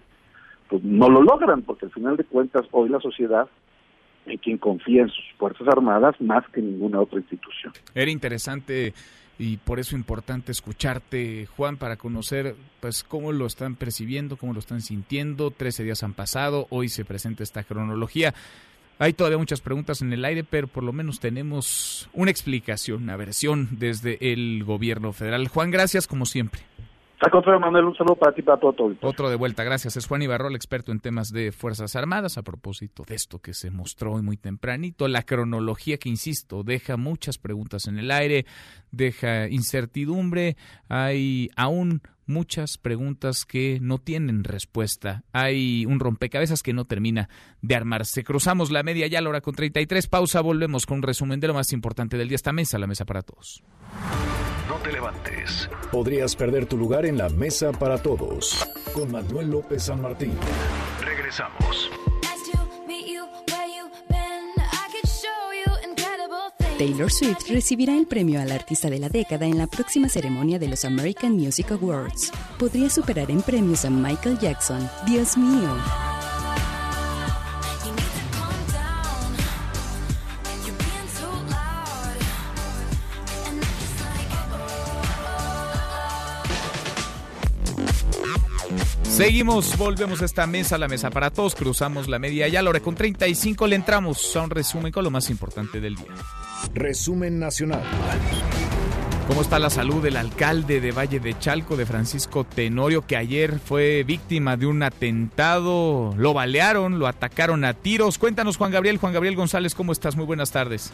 Speaker 25: pues no lo logran porque al final de cuentas hoy la sociedad en quien confía en sus fuerzas armadas más que ninguna otra institución.
Speaker 3: Era interesante y por eso importante escucharte, Juan, para conocer pues cómo lo están percibiendo, cómo lo están sintiendo. Trece días han pasado, hoy se presenta esta cronología. Hay todavía muchas preguntas en el aire, pero por lo menos tenemos una explicación, una versión desde el gobierno federal. Juan, gracias como siempre.
Speaker 25: Manuel, un saludo para ti, para todo.
Speaker 3: Otro de vuelta, gracias. Es Juan Ibarrol, experto en temas de Fuerzas Armadas, a propósito de esto que se mostró hoy muy tempranito. La cronología que, insisto, deja muchas preguntas en el aire, deja incertidumbre, hay aún muchas preguntas que no tienen respuesta. Hay un rompecabezas que no termina de armarse. Cruzamos la media ya a la hora con 33. Pausa, volvemos con un resumen de lo más importante del día. Esta mesa, la mesa para todos.
Speaker 1: No te levantes. Podrías perder tu lugar en la mesa para todos. Con Manuel López San Martín. Regresamos.
Speaker 26: Taylor Swift recibirá el premio al artista de la década en la próxima ceremonia de los American Music Awards. Podría superar en premios a Michael Jackson. Dios mío.
Speaker 3: Seguimos, volvemos a esta mesa, la mesa para todos, cruzamos la media ya, la con 35 le entramos a un resumen con lo más importante del día.
Speaker 1: Resumen nacional.
Speaker 3: ¿Cómo está la salud del alcalde de Valle de Chalco, de Francisco Tenorio, que ayer fue víctima de un atentado? Lo balearon, lo atacaron a tiros. Cuéntanos, Juan Gabriel. Juan Gabriel González, ¿cómo estás? Muy buenas tardes.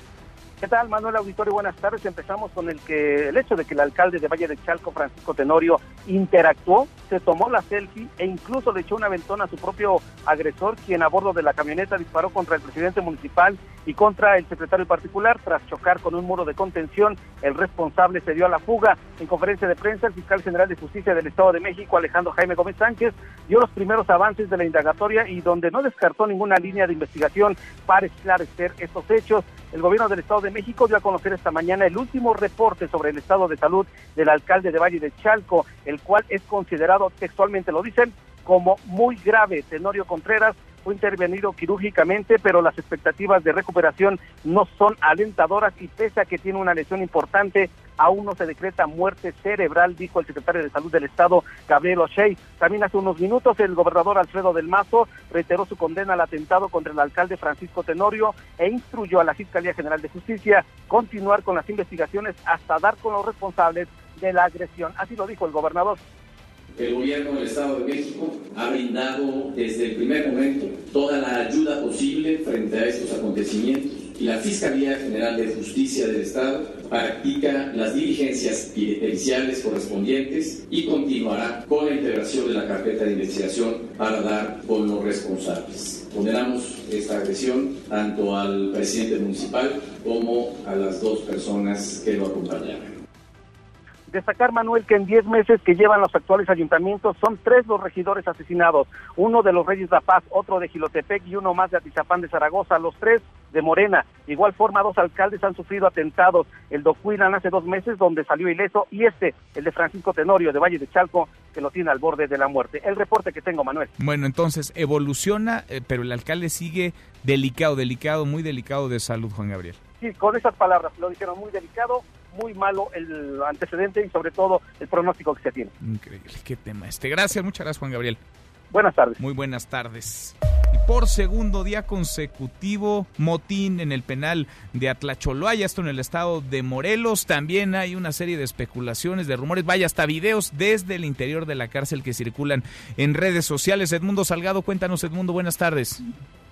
Speaker 27: ¿Qué tal, Manuel Auditorio? Buenas tardes. Empezamos con el que el hecho de que el alcalde de Valle de Chalco, Francisco Tenorio, interactuó, se tomó la selfie e incluso le echó una ventona a su propio agresor, quien a bordo de la camioneta disparó contra el presidente municipal y contra el secretario particular. Tras chocar con un muro de contención, el responsable se dio a la fuga. En conferencia de prensa, el fiscal general de justicia del Estado de México, Alejandro Jaime Gómez Sánchez, dio los primeros avances de la indagatoria y donde no descartó ninguna línea de investigación para esclarecer estos hechos. El gobierno del Estado de México dio a conocer esta mañana el último reporte sobre el estado de salud del alcalde de Valle de Chalco, el cual es considerado, textualmente lo dicen, como muy grave. Tenorio Contreras fue intervenido quirúrgicamente, pero las expectativas de recuperación no son alentadoras y pese a que tiene una lesión importante, aún no se decreta muerte cerebral, dijo el secretario de Salud del Estado, Gabriel O'Shea. También hace unos minutos el gobernador Alfredo del Mazo reiteró su condena al atentado contra el alcalde Francisco Tenorio e instruyó a la Fiscalía General de Justicia continuar con las investigaciones hasta dar con los responsables de la agresión. Así lo dijo el gobernador.
Speaker 28: El gobierno del Estado de México ha brindado desde el primer momento toda la ayuda posible frente a estos acontecimientos y la Fiscalía General de Justicia del Estado practica las diligencias periciales correspondientes y continuará con la integración de la carpeta de investigación para dar con los responsables. Condenamos esta agresión tanto al presidente municipal como a las dos personas que lo acompañaron.
Speaker 27: Destacar, Manuel, que en 10 meses que llevan los actuales ayuntamientos son tres los regidores asesinados, uno de los Reyes de la Paz, otro de Gilotepec y uno más de Atizapán de Zaragoza, los tres de Morena. De igual forma, dos alcaldes han sufrido atentados, el de Ocuilan hace dos meses, donde salió ileso, y este, el de Francisco Tenorio, de Valle de Chalco, que lo tiene al borde de la muerte. El reporte que tengo, Manuel.
Speaker 3: Bueno, entonces, evoluciona, eh, pero el alcalde sigue delicado, delicado, muy delicado de salud, Juan Gabriel.
Speaker 27: Sí, con esas palabras, lo dijeron muy delicado, muy malo el antecedente y sobre todo el pronóstico que se tiene.
Speaker 3: Increíble, qué tema este. Gracias, muchas gracias Juan Gabriel.
Speaker 27: Buenas tardes.
Speaker 3: Muy buenas tardes. Y por segundo día consecutivo, motín en el penal de Atlacholoaya, esto en el estado de Morelos. También hay una serie de especulaciones, de rumores, vaya, hasta videos desde el interior de la cárcel que circulan en redes sociales. Edmundo Salgado, cuéntanos, Edmundo, buenas tardes.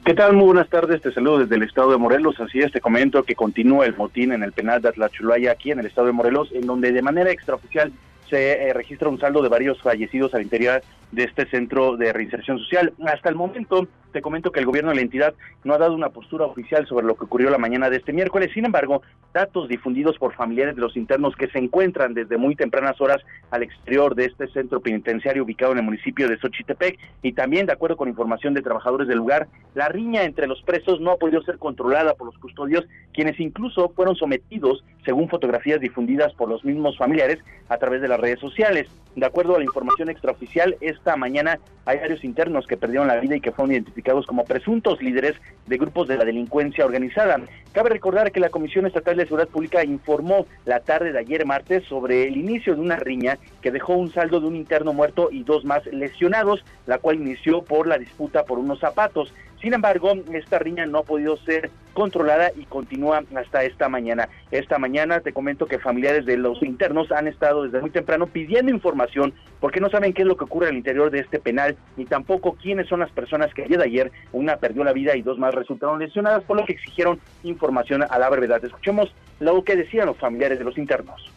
Speaker 29: ¿Qué tal? Muy buenas tardes, te saludo desde el estado de Morelos. Así es, te comento que continúa el motín en el penal de Atlachulaya aquí en el estado de Morelos, en donde de manera extraoficial se eh, registra un saldo de varios fallecidos al interior de este centro de reinserción social. Hasta el momento, te comento que el gobierno de la entidad no ha dado una postura oficial sobre lo que ocurrió la mañana de este miércoles. Sin embargo, datos difundidos por familiares de los internos que se encuentran desde muy tempranas horas al exterior de este centro penitenciario ubicado en el municipio de Xochitepec y también de acuerdo con información de trabajadores del lugar, la riña entre los presos no ha podido ser controlada por los custodios, quienes incluso fueron sometidos, según fotografías difundidas por los mismos familiares a través de las redes sociales. De acuerdo a la información extraoficial, esta mañana hay varios internos que perdieron la vida y que fueron identificados como presuntos líderes de grupos de la delincuencia organizada. Cabe recordar que la Comisión Estatal de Seguridad Pública informó la tarde de ayer martes sobre el inicio de una riña que dejó un saldo de un interno muerto y dos más lesionados, la cual inició por la disputa por unos zapatos. Sin embargo, esta riña no ha podido ser controlada y continúa hasta esta mañana. Esta mañana te comento que familiares de los internos han estado desde muy temprano pidiendo información porque no saben qué es lo que ocurre al interior de este penal ni tampoco quiénes son las personas que ayer de ayer una perdió la vida y dos más resultaron lesionadas, por lo que exigieron información a la brevedad. Escuchemos lo que decían los familiares de los internos.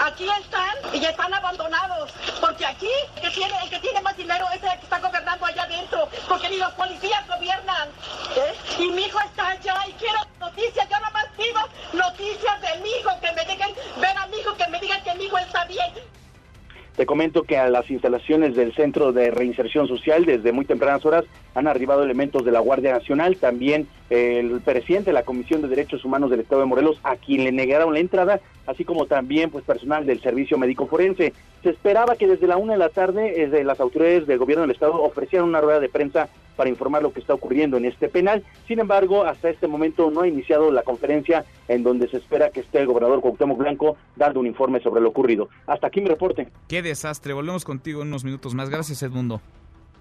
Speaker 16: Aquí están y están abandonados, porque aquí el que tiene, el que tiene más dinero es el que está gobernando allá adentro, porque ni los policías gobiernan. ¿eh? Y mi hijo está allá y quiero noticias, yo más pido noticias de mi hijo, que me digan, ven a mi hijo, que me digan que mi hijo está bien.
Speaker 29: Te comento que a las instalaciones del Centro de Reinserción Social desde muy tempranas horas han arribado elementos de la Guardia Nacional, también el presidente de la Comisión de Derechos Humanos del Estado de Morelos, a quien le negaron la entrada, así como también pues personal del Servicio Médico Forense. Se esperaba que desde la una de la tarde desde las autoridades del gobierno del Estado ofrecieran una rueda de prensa para informar lo que está ocurriendo en este penal. Sin embargo, hasta este momento no ha iniciado la conferencia en donde se espera que esté el gobernador Cuauhtémoc Blanco dando un informe sobre lo ocurrido. Hasta aquí mi reporte.
Speaker 3: Desastre. Volvemos contigo en unos minutos más. Gracias, Edmundo.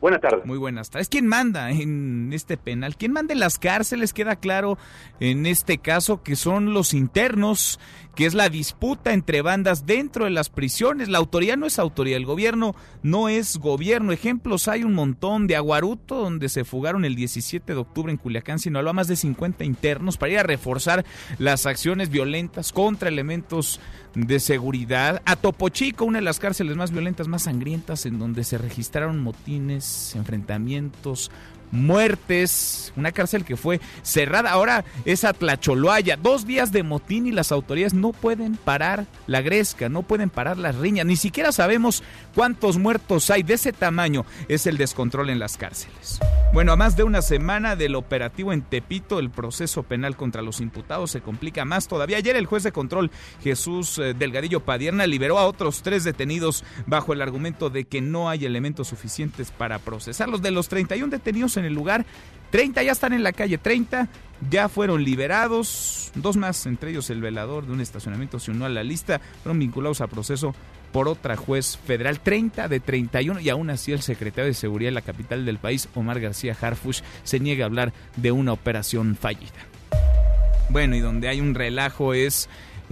Speaker 29: Buenas tardes.
Speaker 3: Muy buenas tardes. ¿Quién manda en este penal? ¿Quién manda en las cárceles? Queda claro en este caso que son los internos, que es la disputa entre bandas dentro de las prisiones. La autoridad no es autoridad, el gobierno no es gobierno. Ejemplos hay un montón de Aguaruto, donde se fugaron el 17 de octubre en Culiacán, Sinaloa, más de 50 internos para ir a reforzar las acciones violentas contra elementos de seguridad. A Topo Chico, una de las cárceles más violentas, más sangrientas, en donde se registraron motines, enfrentamientos, muertes, una cárcel que fue cerrada, ahora es Atlacholoaya, dos días de motín y las autoridades no pueden parar la gresca, no pueden parar las riñas, ni siquiera sabemos cuántos muertos hay, de ese tamaño es el descontrol en las cárceles. Bueno, a más de una semana del operativo en Tepito, el proceso penal contra los imputados se complica más todavía. Ayer el juez de control Jesús eh, Delgadillo Padierna liberó a otros tres detenidos bajo el argumento de que no hay elementos suficientes para procesarlos. De los 31 detenidos en el lugar, 30 ya están en la calle, 30 ya fueron liberados, dos más, entre ellos el velador de un estacionamiento se unió a la lista, fueron vinculados a proceso por otra juez federal, 30 de 31, y aún así el secretario de Seguridad de la capital del país, Omar García Harfush, se niega a hablar de una operación fallida. Bueno, y donde hay un relajo es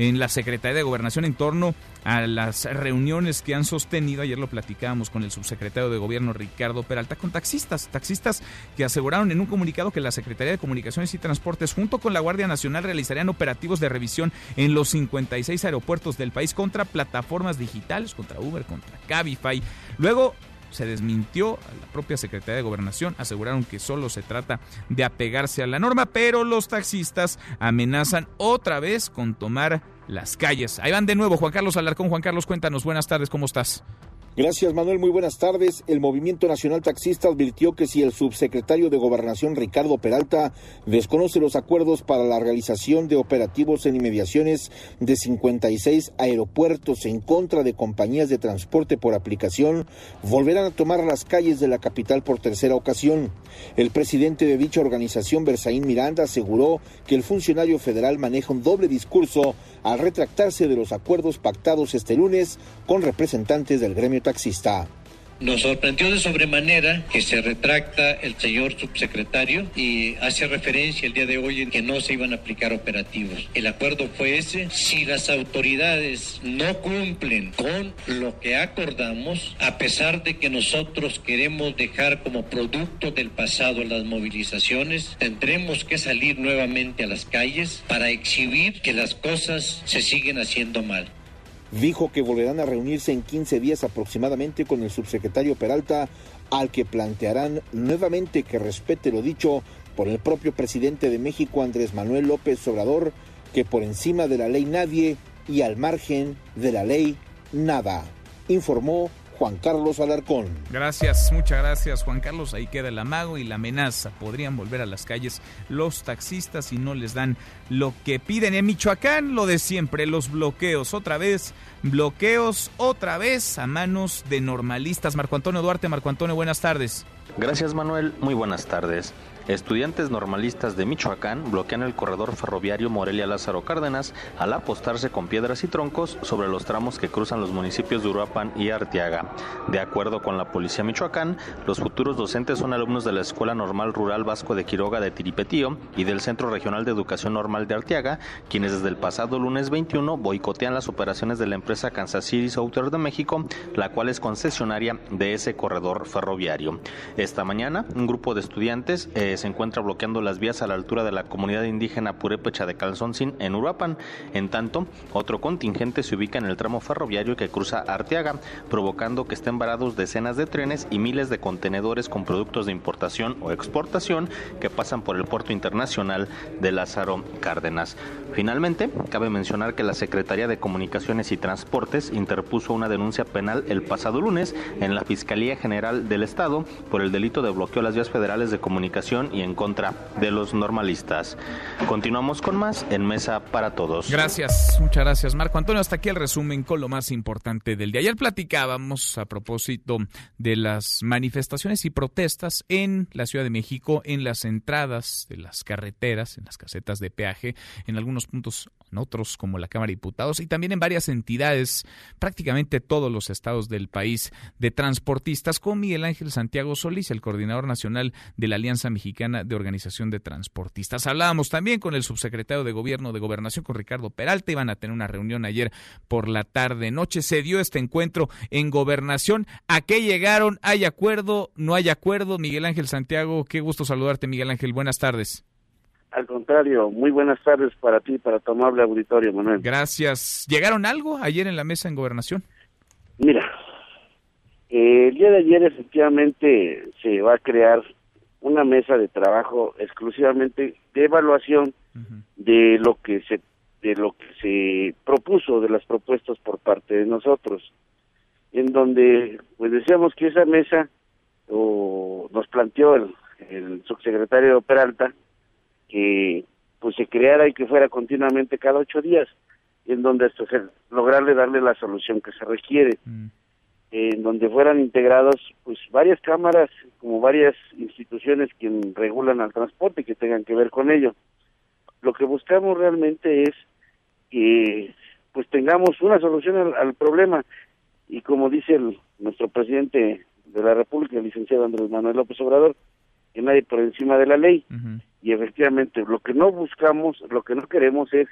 Speaker 3: en la Secretaría de Gobernación en torno a las reuniones que han sostenido, ayer lo platicábamos con el subsecretario de Gobierno Ricardo Peralta, con taxistas, taxistas que aseguraron en un comunicado que la Secretaría de Comunicaciones y Transportes junto con la Guardia Nacional realizarían operativos de revisión en los 56 aeropuertos del país contra plataformas digitales, contra Uber, contra Cabify. Luego se desmintió a la propia Secretaría de Gobernación, aseguraron que solo se trata de apegarse a la norma, pero los taxistas amenazan otra vez con tomar las calles. Ahí van de nuevo Juan Carlos Alarcón. Juan Carlos, cuéntanos, buenas tardes, ¿cómo estás?
Speaker 30: Gracias, Manuel. Muy buenas tardes. El Movimiento Nacional Taxista advirtió que si el subsecretario de Gobernación, Ricardo Peralta, desconoce los acuerdos para la realización de operativos en inmediaciones de 56 aeropuertos en contra de compañías de transporte por aplicación, volverán a tomar las calles de la capital por tercera ocasión. El presidente de dicha organización, Berzaín Miranda, aseguró que el funcionario federal maneja un doble discurso al retractarse de los acuerdos pactados este lunes con representantes del gremio taxista.
Speaker 31: Nos sorprendió de sobremanera que se retracta el señor subsecretario y hace referencia el día de hoy en que no se iban a aplicar operativos. El acuerdo fue ese. Si las autoridades no cumplen con lo que acordamos, a pesar de que nosotros queremos dejar como producto del pasado las movilizaciones, tendremos que salir nuevamente a las calles para exhibir que las cosas se siguen haciendo mal.
Speaker 30: Dijo que volverán a reunirse en 15 días aproximadamente con el subsecretario Peralta, al que plantearán nuevamente que respete lo dicho por el propio presidente de México, Andrés Manuel López Obrador, que por encima de la ley nadie y al margen de la ley nada, informó Juan Carlos Alarcón.
Speaker 3: Gracias, muchas gracias Juan Carlos. Ahí queda el amago y la amenaza. Podrían volver a las calles los taxistas si no les dan lo que piden. En Michoacán, lo de siempre, los bloqueos. Otra vez, bloqueos, otra vez a manos de normalistas. Marco Antonio Duarte, Marco Antonio, buenas tardes.
Speaker 32: Gracias Manuel, muy buenas tardes. Estudiantes normalistas de Michoacán bloquean el corredor ferroviario Morelia-Lázaro Cárdenas al apostarse con piedras y troncos sobre los tramos que cruzan los municipios de Uruapan y Arteaga. De acuerdo con la Policía Michoacán, los futuros docentes son alumnos de la Escuela Normal Rural Vasco de Quiroga de Tiripetío y del Centro Regional de Educación Normal de Arteaga, quienes desde el pasado lunes 21 boicotean las operaciones de la empresa Kansas City Southern de México, la cual es concesionaria de ese corredor ferroviario. Esta mañana, un grupo de estudiantes eh, se encuentra bloqueando las vías a la altura de la comunidad indígena Purépecha de Calzoncín en Uruapan. En tanto, otro contingente se ubica en el tramo ferroviario que cruza Arteaga, provocando que estén varados decenas de trenes y miles de contenedores con productos de importación o exportación que pasan por el puerto internacional de Lázaro Cárdenas. Finalmente, cabe mencionar que la Secretaría de Comunicaciones y Transportes interpuso una denuncia penal el pasado lunes en la Fiscalía General del Estado por el delito de bloqueo a las vías federales de comunicación y en contra de los normalistas. Continuamos con más en Mesa para Todos.
Speaker 3: Gracias, muchas gracias Marco Antonio. Hasta aquí el resumen con lo más importante del día. Ayer platicábamos a propósito de las manifestaciones y protestas en la Ciudad de México, en las entradas de las carreteras, en las casetas de peaje, en algunos puntos, en otros como la Cámara de Diputados y también en varias entidades, prácticamente todos los estados del país de transportistas, con Miguel Ángel Santiago Solís, el coordinador nacional de la Alianza Mexicana de Organización de Transportistas. Hablábamos también con el subsecretario de Gobierno de Gobernación, con Ricardo Peralta. Iban a tener una reunión ayer por la tarde noche. Se dio este encuentro en Gobernación. ¿A qué llegaron? ¿Hay acuerdo? ¿No hay acuerdo? Miguel Ángel Santiago, qué gusto saludarte, Miguel Ángel. Buenas tardes.
Speaker 33: Al contrario, muy buenas tardes para ti para tu amable auditorio, Manuel.
Speaker 3: Gracias. ¿Llegaron algo ayer en la mesa en Gobernación?
Speaker 33: Mira, eh, el día de ayer efectivamente se va a crear una mesa de trabajo exclusivamente de evaluación de lo que se de lo que se propuso de las propuestas por parte de nosotros en donde pues decíamos que esa mesa o nos planteó el, el subsecretario Peralta que pues se creara y que fuera continuamente cada ocho días en donde se lograrle darle la solución que se requiere en donde fueran integrados pues varias cámaras como varias instituciones que regulan al transporte que tengan que ver con ello. Lo que buscamos realmente es que pues tengamos una solución al, al problema. Y como dice el, nuestro presidente de la República el licenciado Andrés Manuel López Obrador que nadie por encima de la ley. Y efectivamente lo que no buscamos lo que no queremos es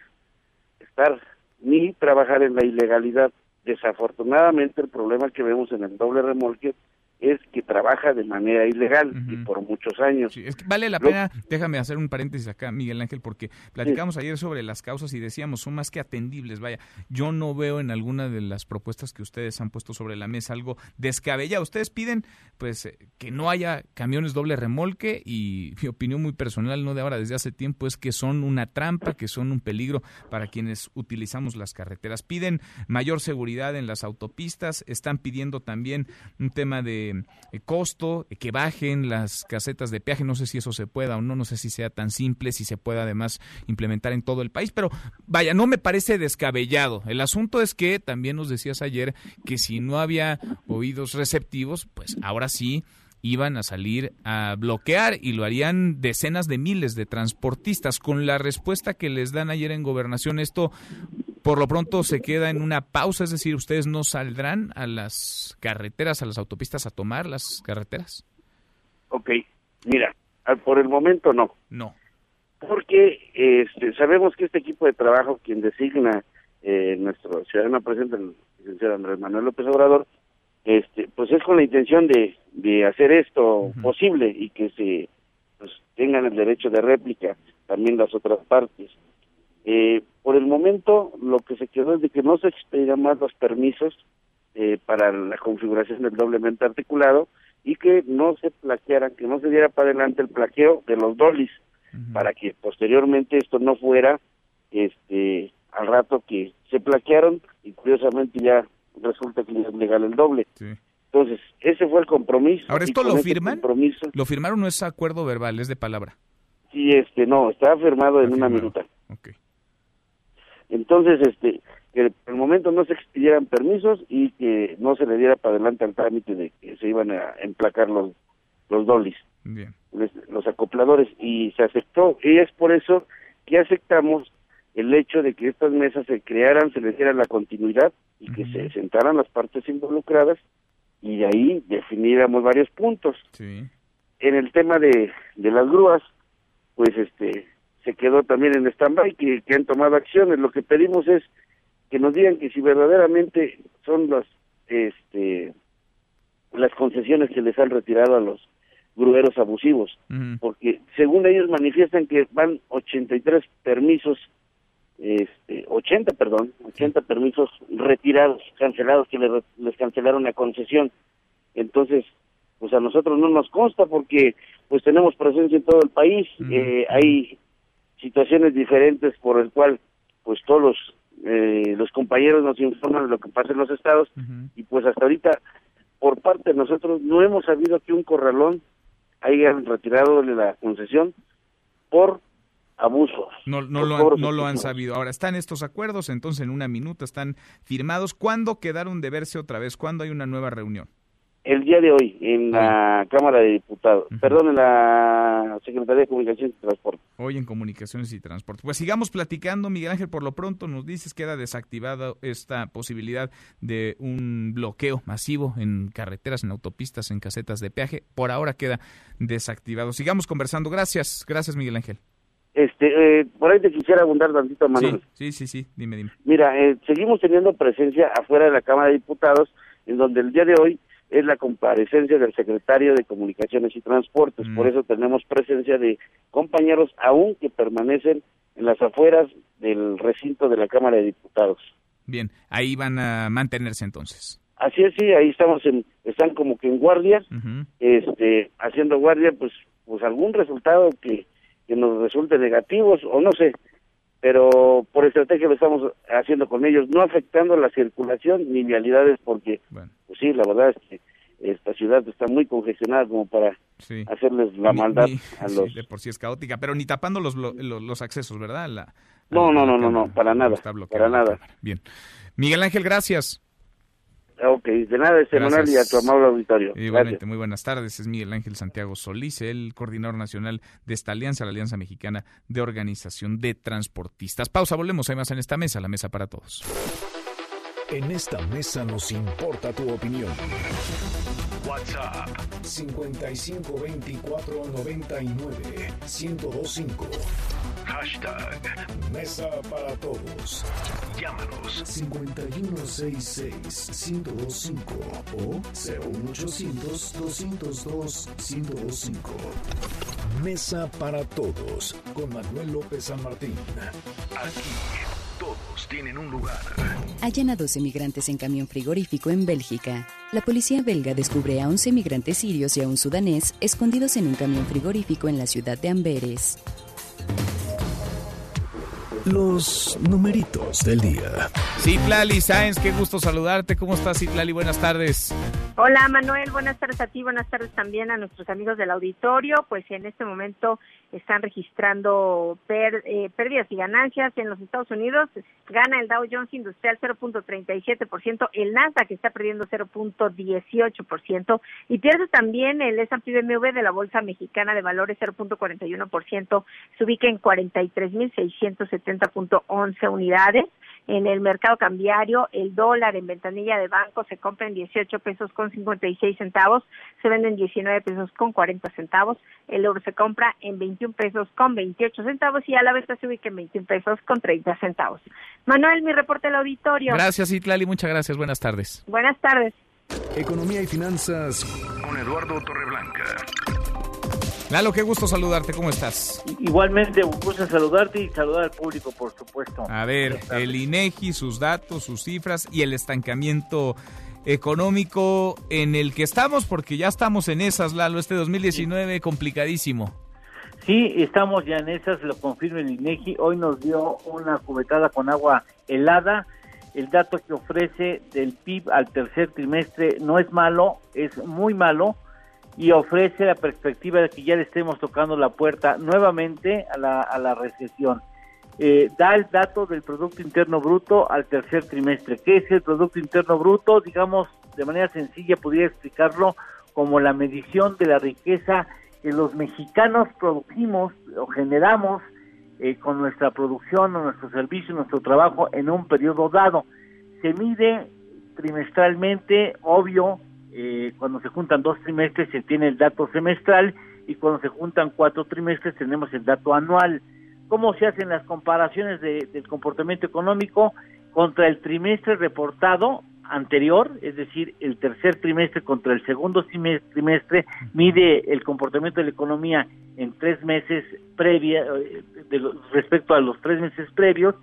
Speaker 33: estar ni trabajar en la ilegalidad desafortunadamente el problema que vemos en el doble remolque es que trabaja de manera ilegal y por muchos años.
Speaker 3: es que vale la pena, déjame hacer un paréntesis acá, Miguel Ángel, porque platicamos ayer sobre las causas y decíamos, son más que atendibles, vaya, yo no veo en alguna de las propuestas que ustedes han puesto sobre la mesa algo descabellado. Ustedes piden, pues, eh, que no haya camiones doble remolque y mi opinión muy personal, no de ahora, desde hace tiempo, es que son una trampa, que son un peligro para quienes utilizamos las carreteras. Piden mayor seguridad en las autopistas, están pidiendo también un tema de eh, costo, eh, que bajen las casetas de peaje, no sé si eso se pueda o no, no sé si sea tan simple, si se puede además implementar en todo el país, pero vaya, no me parece descabellado. El asunto es que también nos decías ayer que si no había oídos receptivos, pues ahora sí iban a salir a bloquear y lo harían decenas de miles de transportistas. Con la respuesta que les dan ayer en gobernación, esto por lo pronto se queda en una pausa, es decir, ustedes no saldrán a las carreteras, a las autopistas a tomar las carreteras.
Speaker 33: Ok, mira, por el momento no.
Speaker 3: No.
Speaker 33: Porque este, sabemos que este equipo de trabajo, quien designa eh, nuestro ciudadano presidente, el licenciado Andrés Manuel López Obrador, este, pues es con la intención de, de hacer esto posible y que se pues, tengan el derecho de réplica también las otras partes. Eh, por el momento, lo que se quedó es de que no se expedirán más los permisos eh, para la configuración del doblemente articulado y que no se plaquearan, que no se diera para adelante el plaqueo de los dolis, para que posteriormente esto no fuera este al rato que se plaquearon y curiosamente ya resulta que es legal el doble. Entonces, ese fue el compromiso.
Speaker 3: Ahora, ¿esto lo firman? ¿Lo firmaron no es acuerdo verbal, es de palabra?
Speaker 33: Sí, este, no, está firmado en una minuta. Entonces, este, que por el momento no se expidieran permisos y que no se le diera para adelante al trámite de que se iban a emplacar los, los dolis, los acopladores, y se aceptó. Y es por eso que aceptamos el hecho de que estas mesas se crearan, se les diera la continuidad y que se sentaran las partes involucradas y de ahí definiéramos varios puntos. En el tema de, de las grúas, pues este se quedó también en stand-by, que, que han tomado acciones. Lo que pedimos es que nos digan que si verdaderamente son las este las concesiones que les han retirado a los grueros abusivos, porque según ellos manifiestan que van 83 permisos este 80, perdón, 80 permisos retirados, cancelados que les, cancelaron la concesión. Entonces, pues a nosotros no nos consta porque pues tenemos presencia en todo el país, eh, hay situaciones diferentes por el cual pues todos los eh, los compañeros nos informan de lo que pasa en los estados y pues hasta ahorita por parte de nosotros no hemos sabido que un corralón hayan retirado la concesión por abusos.
Speaker 3: No, no, lo, han, no lo han sabido. Ahora, están estos acuerdos, entonces en una minuta están firmados. ¿Cuándo quedaron de verse otra vez? ¿Cuándo hay una nueva reunión?
Speaker 33: El día de hoy, en la Cámara de Diputados, perdón, en la Secretaría de Comunicaciones y Transporte.
Speaker 3: Hoy en Comunicaciones y Transporte. Pues sigamos platicando, Miguel Ángel, por lo pronto nos dices queda desactivada esta posibilidad de un bloqueo masivo en carreteras, en autopistas, en casetas de peaje. Por ahora queda desactivado. Sigamos conversando. Gracias, gracias Miguel Ángel.
Speaker 33: Este, eh, por ahí te quisiera abundar tantito, Manuel.
Speaker 3: Sí, sí, sí, dime, dime.
Speaker 33: Mira, eh, seguimos teniendo presencia afuera de la Cámara de Diputados, en donde el día de hoy es la comparecencia del secretario de Comunicaciones y Transportes. Por eso tenemos presencia de compañeros aún que permanecen en las afueras del recinto de la Cámara de Diputados.
Speaker 3: Bien, ahí van a mantenerse entonces.
Speaker 33: Así es, sí, ahí estamos en, están como que en guardia, este, haciendo guardia, pues, pues algún resultado que que nos resulte negativos o no sé, pero por estrategia lo estamos haciendo con ellos, no afectando la circulación ni vialidades porque, pues sí, la verdad es que esta ciudad está muy congestionada como para hacerles la maldad a los...
Speaker 3: de por sí es caótica, pero ni tapando los, los, accesos, ¿verdad?
Speaker 33: no, no, no, no, no, para nada, para nada.
Speaker 3: Bien. Miguel Ángel, gracias.
Speaker 33: Ok, de nada, semanal y a tu amable auditorio.
Speaker 3: Igualmente, muy buenas tardes. Es Miguel Ángel Santiago Solís, el coordinador nacional de esta alianza, la Alianza Mexicana de Organización de Transportistas. Pausa, volvemos. Hay más en esta mesa, la mesa para todos.
Speaker 1: En esta mesa nos importa tu opinión. WhatsApp 552499 1025. Hashtag Mesa para Todos. Llámanos 5166-1025 o 01800-202-1025. Mesa para Todos con Manuel López San Martín. Aquí todos tienen un lugar.
Speaker 26: Hallan a 12 migrantes en camión frigorífico en Bélgica. La policía belga descubre a 11 migrantes sirios y a un sudanés escondidos en un camión frigorífico en la ciudad de Amberes.
Speaker 1: Los numeritos del día.
Speaker 3: Citlali Sáenz, qué gusto saludarte. ¿Cómo estás, Citlali? Buenas tardes.
Speaker 34: Hola, Manuel. Buenas tardes a ti. Buenas tardes también a nuestros amigos del auditorio. Pues en este momento están registrando eh, pérdidas y ganancias en los Estados Unidos. Gana el Dow Jones Industrial 0.37%, el Nasdaq está perdiendo 0.18% y pierde también el S&P BMW de la Bolsa Mexicana de Valores 0.41%, se ubica en 43.670.11 unidades. En el mercado cambiario, el dólar en ventanilla de banco se compra en 18 pesos con 56 centavos, se vende en 19 pesos con 40 centavos, el euro se compra en 21 pesos con 28 centavos y a la venta se ubica en 21 pesos con 30 centavos. Manuel, mi reporte del auditorio.
Speaker 3: Gracias, Itlali, muchas gracias. Buenas tardes.
Speaker 34: Buenas tardes.
Speaker 1: Economía y finanzas con Eduardo Torreblanca.
Speaker 3: Lalo, qué gusto saludarte, ¿cómo estás?
Speaker 35: Igualmente, un gusto saludarte y saludar al público, por supuesto.
Speaker 3: A ver, el INEGI, sus datos, sus cifras y el estancamiento económico en el que estamos, porque ya estamos en esas, Lalo, este 2019 complicadísimo.
Speaker 35: Sí, estamos ya en esas, lo confirma el INEGI. Hoy nos dio una cubetada con agua helada. El dato que ofrece del PIB al tercer trimestre no es malo, es muy malo y ofrece la perspectiva de que ya le estemos tocando la puerta nuevamente a la, a la recesión. Eh, da el dato del Producto Interno Bruto al tercer trimestre. ¿Qué es el Producto Interno Bruto? Digamos, de manera sencilla, podría explicarlo como la medición de la riqueza que los mexicanos producimos o generamos eh, con nuestra producción o nuestro servicio, nuestro trabajo en un periodo dado. Se mide trimestralmente, obvio, eh, cuando se juntan dos trimestres se tiene el dato semestral y cuando se juntan cuatro trimestres tenemos el dato anual. Cómo se hacen las comparaciones del comportamiento económico contra el trimestre reportado anterior, es decir, el tercer trimestre contra el segundo trimestre, mide el comportamiento de la economía en tres meses previa, eh, respecto a los tres meses previos,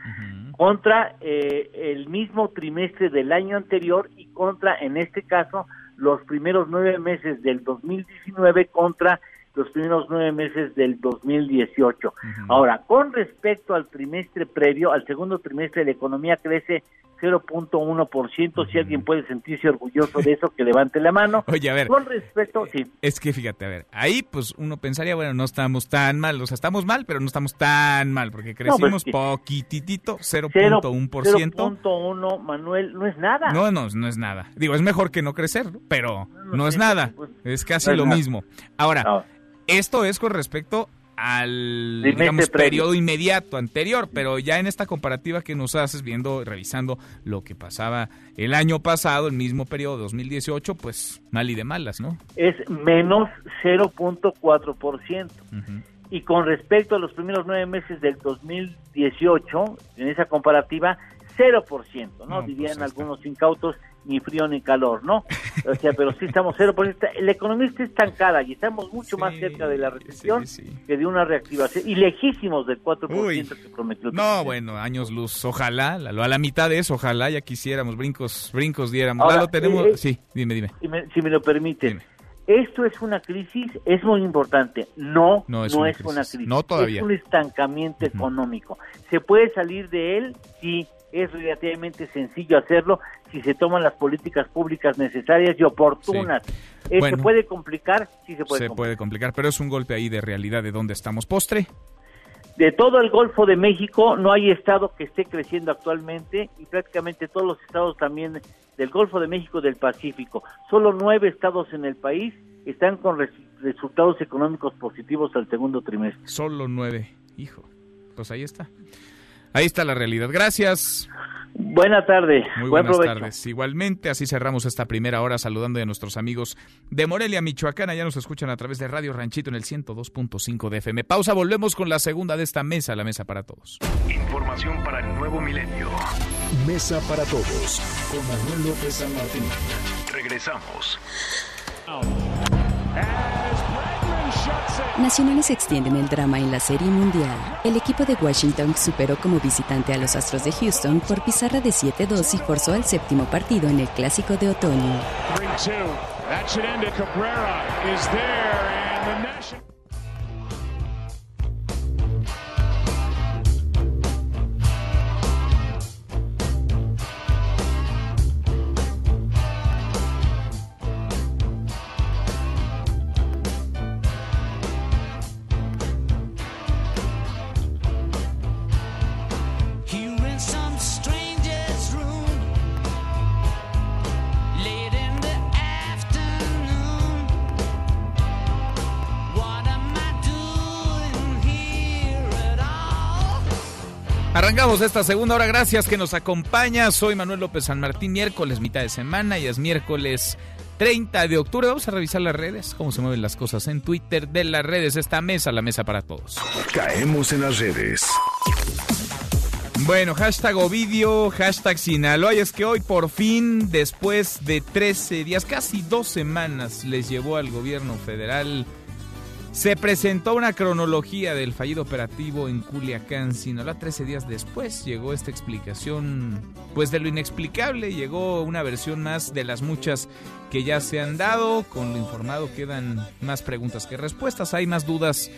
Speaker 35: contra eh, el mismo trimestre del año anterior y contra, en este caso, los primeros nueve meses del 2019 contra los primeros nueve meses del 2018. Ahora, con respecto al trimestre previo, al segundo trimestre, la economía crece 0.1%. Si alguien puede sentirse orgulloso de eso, que levante la mano. *laughs*
Speaker 3: Oye, a ver.
Speaker 35: Con respecto, sí.
Speaker 3: Es que fíjate, a ver, ahí pues uno pensaría, bueno, no estamos tan mal. O sea, estamos mal, pero no estamos tan mal, porque pues crecimos poquitito, 0.1%.
Speaker 35: 0.1, Manuel, no es nada.
Speaker 3: No, no, no es nada. Digo, es mejor que no crecer, pero no, es nada. Pues, es casi lo mismo. Ahora, esto es con respecto al digamos, periodo inmediato anterior, pero ya en esta comparativa que nos haces viendo, revisando lo que pasaba el año pasado, el mismo periodo 2018, pues mal y de malas, ¿no?
Speaker 35: Es menos 0.4%. Y con respecto a los primeros nueve meses del 2018, en esa comparativa, 0%, ¿no? ¿no? Dirían pues algunos incautos, ni frío ni calor, ¿no? O sea, pero sí estamos 0%. La economía está estancada y estamos mucho más cerca de la recesión que de una reactivación y lejísimos del 4% que prometió.
Speaker 3: No, bueno, años luz. Ojalá, a la mitad de eso, ojalá ya quisiéramos, brincos, brincos diéramos. Ahora, lo tenemos. Eh, sí, dime, dime.
Speaker 35: Si me, si me lo permiten. Esto es una crisis, es muy importante. No, no es, una, crisis.
Speaker 3: No todavía.
Speaker 35: Es un estancamiento económico. ¿Se puede salir de él? Sí es relativamente sencillo hacerlo si se toman las políticas públicas necesarias y oportunas. ¿Se puede complicar? Sí se puede
Speaker 3: Se puede complicar, pero es un golpe ahí de realidad de dónde estamos. Postre.
Speaker 35: De todo el Golfo de México no hay estado que esté creciendo actualmente y prácticamente todos los estados también del Golfo de México del Pacífico. Solo nueve estados en el país están con resultados económicos positivos al segundo trimestre.
Speaker 3: Solo nueve, hijo. Pues ahí está. Ahí está la realidad. Gracias.
Speaker 35: Buena tarde.
Speaker 3: Muy buenas tardes. Igualmente, así cerramos esta primera hora saludando a nuestros amigos de Morelia, Michoacán. Ya nos escuchan a través de Radio Ranchito en el 102.5 de FM. Pausa, volvemos con la segunda de esta mesa, la mesa para todos.
Speaker 1: Información para el nuevo milenio. Mesa para todos con Manuel López San Martín. Regresamos.
Speaker 26: Nacionales extienden el drama en la Serie Mundial. El equipo de Washington superó como visitante a los Astros de Houston por pizarra de 7-2 y forzó al séptimo partido en el Clásico de Otoño.
Speaker 3: Arrancamos esta segunda hora. Gracias que nos acompaña. Soy Manuel López San Martín. Miércoles, mitad de semana y es miércoles 30 de octubre. Vamos a revisar las redes, cómo se mueven las cosas en Twitter de las redes. Esta mesa, la mesa para todos.
Speaker 1: Caemos en las redes.
Speaker 3: Bueno, hashtag Ovidio, hashtag Sinaloa. Y es que hoy por fin, después de 13 días, casi dos semanas, les llevó al gobierno federal Se presentó una cronología del fallido operativo en Culiacán, Sinaloa. Trece días después llegó esta explicación, pues de lo inexplicable, llegó una versión más de las muchas que ya se han dado. Con lo informado quedan más preguntas que respuestas, hay más dudas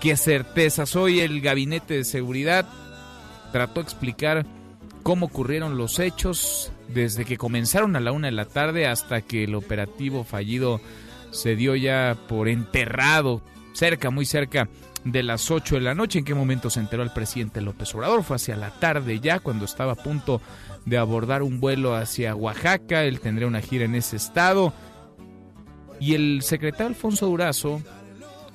Speaker 3: que certezas. Hoy el Gabinete de Seguridad trató de explicar cómo ocurrieron los hechos desde que comenzaron a la una de la tarde hasta que el operativo fallido se dio ya por enterrado cerca, muy cerca de las 8 de la noche. ¿En qué momento se enteró el presidente López Obrador? Fue hacia la tarde ya, cuando estaba a punto de abordar un vuelo hacia Oaxaca. Él tendría una gira en ese estado. Y el secretario Alfonso Durazo,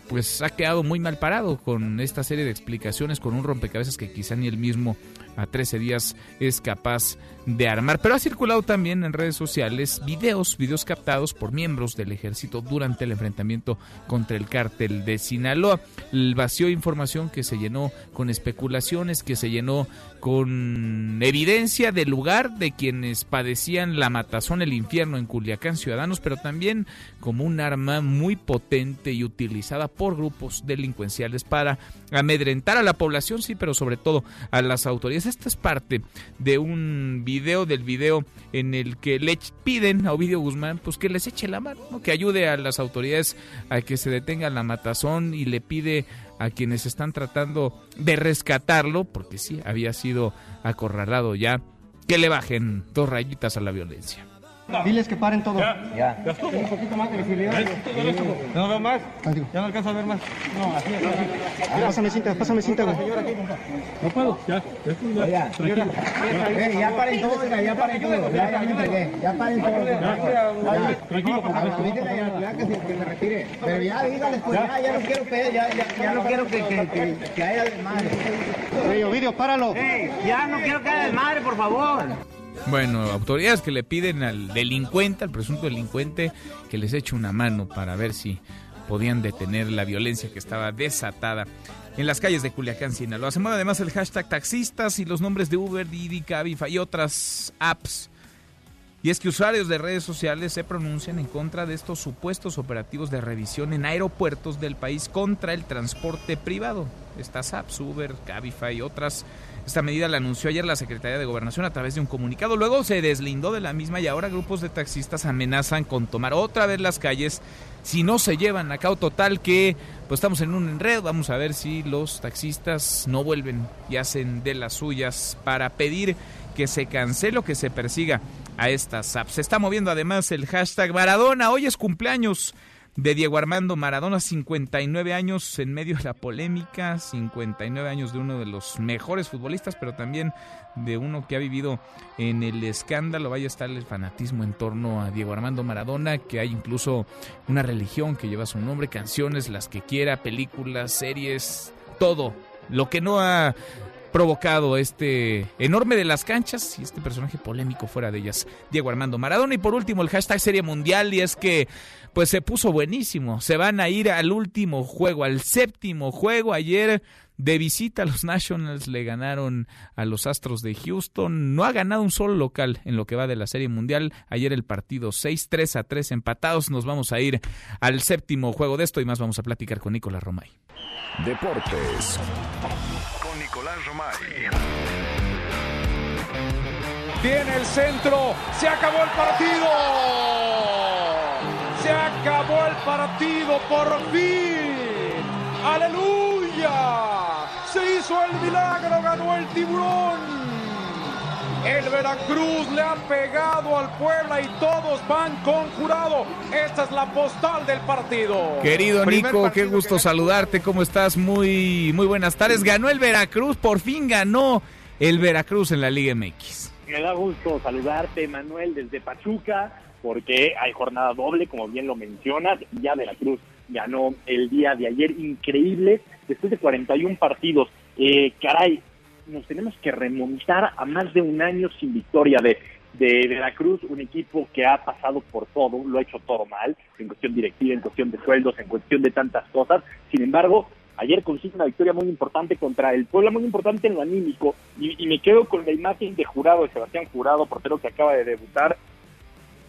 Speaker 3: pues ha quedado muy mal parado con esta serie de explicaciones, con un rompecabezas que quizá ni él mismo a 13 días es capaz de armar. Pero ha circulado también en redes sociales videos, videos captados por miembros del ejército durante el enfrentamiento contra el cártel de Sinaloa. El vacío de información que se llenó con especulaciones, que se llenó con evidencia del lugar de quienes padecían la matazón, el infierno en Culiacán, ciudadanos, pero también como un arma muy potente y utilizada por grupos delincuenciales para amedrentar a la población, sí, pero sobre todo a las autoridades. Esta es parte de un video, del video en el que le piden a Ovidio Guzmán pues que les eche la mano, que ayude a las autoridades a que se detenga la matazón y le pide a quienes están tratando de rescatarlo, porque sí, había sido acorralado ya, que le bajen dos rayitas a la violencia.
Speaker 9: Diles que paren todo. Ya. ya. Un poquito más de visibilidad.
Speaker 36: No veo más. Ya no alcanzo a ver más. No, así es.
Speaker 9: Así. Pásame cinta, pásame cinta, güey.
Speaker 36: No puedo. Ya.
Speaker 9: Ya. Ya paren todo, ya paren todo. Ya, ya. Ya paren todo. Tranquilo, por favor. que se retire. Pero ya, dígales, pues ya, ya no quiero que, ya, ya, no quiero que, haya desmadre. Ey, Ovidio, páralo. ya no quiero que haya desmadre, por favor.
Speaker 3: Bueno, autoridades que le piden al delincuente, al presunto delincuente, que les eche una mano para ver si podían detener la violencia que estaba desatada en las calles de Culiacán, Sinaloa. Se mueve además el hashtag taxistas y los nombres de Uber, Didi, Cabify y otras apps. Y es que usuarios de redes sociales se pronuncian en contra de estos supuestos operativos de revisión en aeropuertos del país contra el transporte privado. Estas apps, Uber, Cabify y otras esta medida la anunció ayer la Secretaría de Gobernación a través de un comunicado. Luego se deslindó de la misma y ahora grupos de taxistas amenazan con tomar otra vez las calles si no se llevan a cabo total que pues estamos en un enredo. Vamos a ver si los taxistas no vuelven y hacen de las suyas para pedir que se cancele o que se persiga a estas apps. Se está moviendo además el hashtag Maradona. Hoy es cumpleaños de Diego Armando Maradona, 59 años en medio de la polémica, 59 años de uno de los mejores futbolistas, pero también de uno que ha vivido en el escándalo. Vaya a estar el fanatismo en torno a Diego Armando Maradona, que hay incluso una religión que lleva su nombre, canciones, las que quiera, películas, series, todo. Lo que no ha provocado este enorme de las canchas y este personaje polémico fuera de ellas, Diego Armando Maradona. Y por último, el hashtag Serie Mundial, y es que pues se puso buenísimo. Se van a ir al último juego, al séptimo juego. Ayer de visita los *laughs* Nationals le ganaron a los Astros de Houston. No ha ganado un solo local en lo que va de la Serie Mundial. Ayer el partido 6, 3 a 3 empatados. Nos vamos a ir al séptimo juego de esto y más vamos a platicar con Nicolás Romay.
Speaker 1: Deportes con Nicolás Romay.
Speaker 37: Viene el centro. Se acabó el partido. Se acabó el partido por fin. Aleluya. Se hizo el milagro, ganó el tiburón. El Veracruz le ha pegado al Puebla y todos van con jurado. Esta es la postal del partido.
Speaker 3: Querido Nico, qué gusto saludarte. ¿Cómo estás? Muy, muy buenas tardes. Ganó el Veracruz, por fin ganó el Veracruz en la Liga MX.
Speaker 27: Me da gusto saludarte, Manuel, desde Pachuca porque hay jornada doble, como bien lo mencionas, ya Veracruz ganó el día de ayer, increíble, después de 41 partidos, eh, caray, nos tenemos que remontar a más de un año sin victoria de, de Veracruz, un equipo que ha pasado por todo, lo ha hecho todo mal, en cuestión directiva, en cuestión de sueldos, en cuestión de tantas cosas, sin embargo, ayer consigue una victoria muy importante contra el Puebla, muy importante en lo anímico, y, y me quedo con la imagen de Jurado, de Sebastián Jurado, portero que acaba de debutar,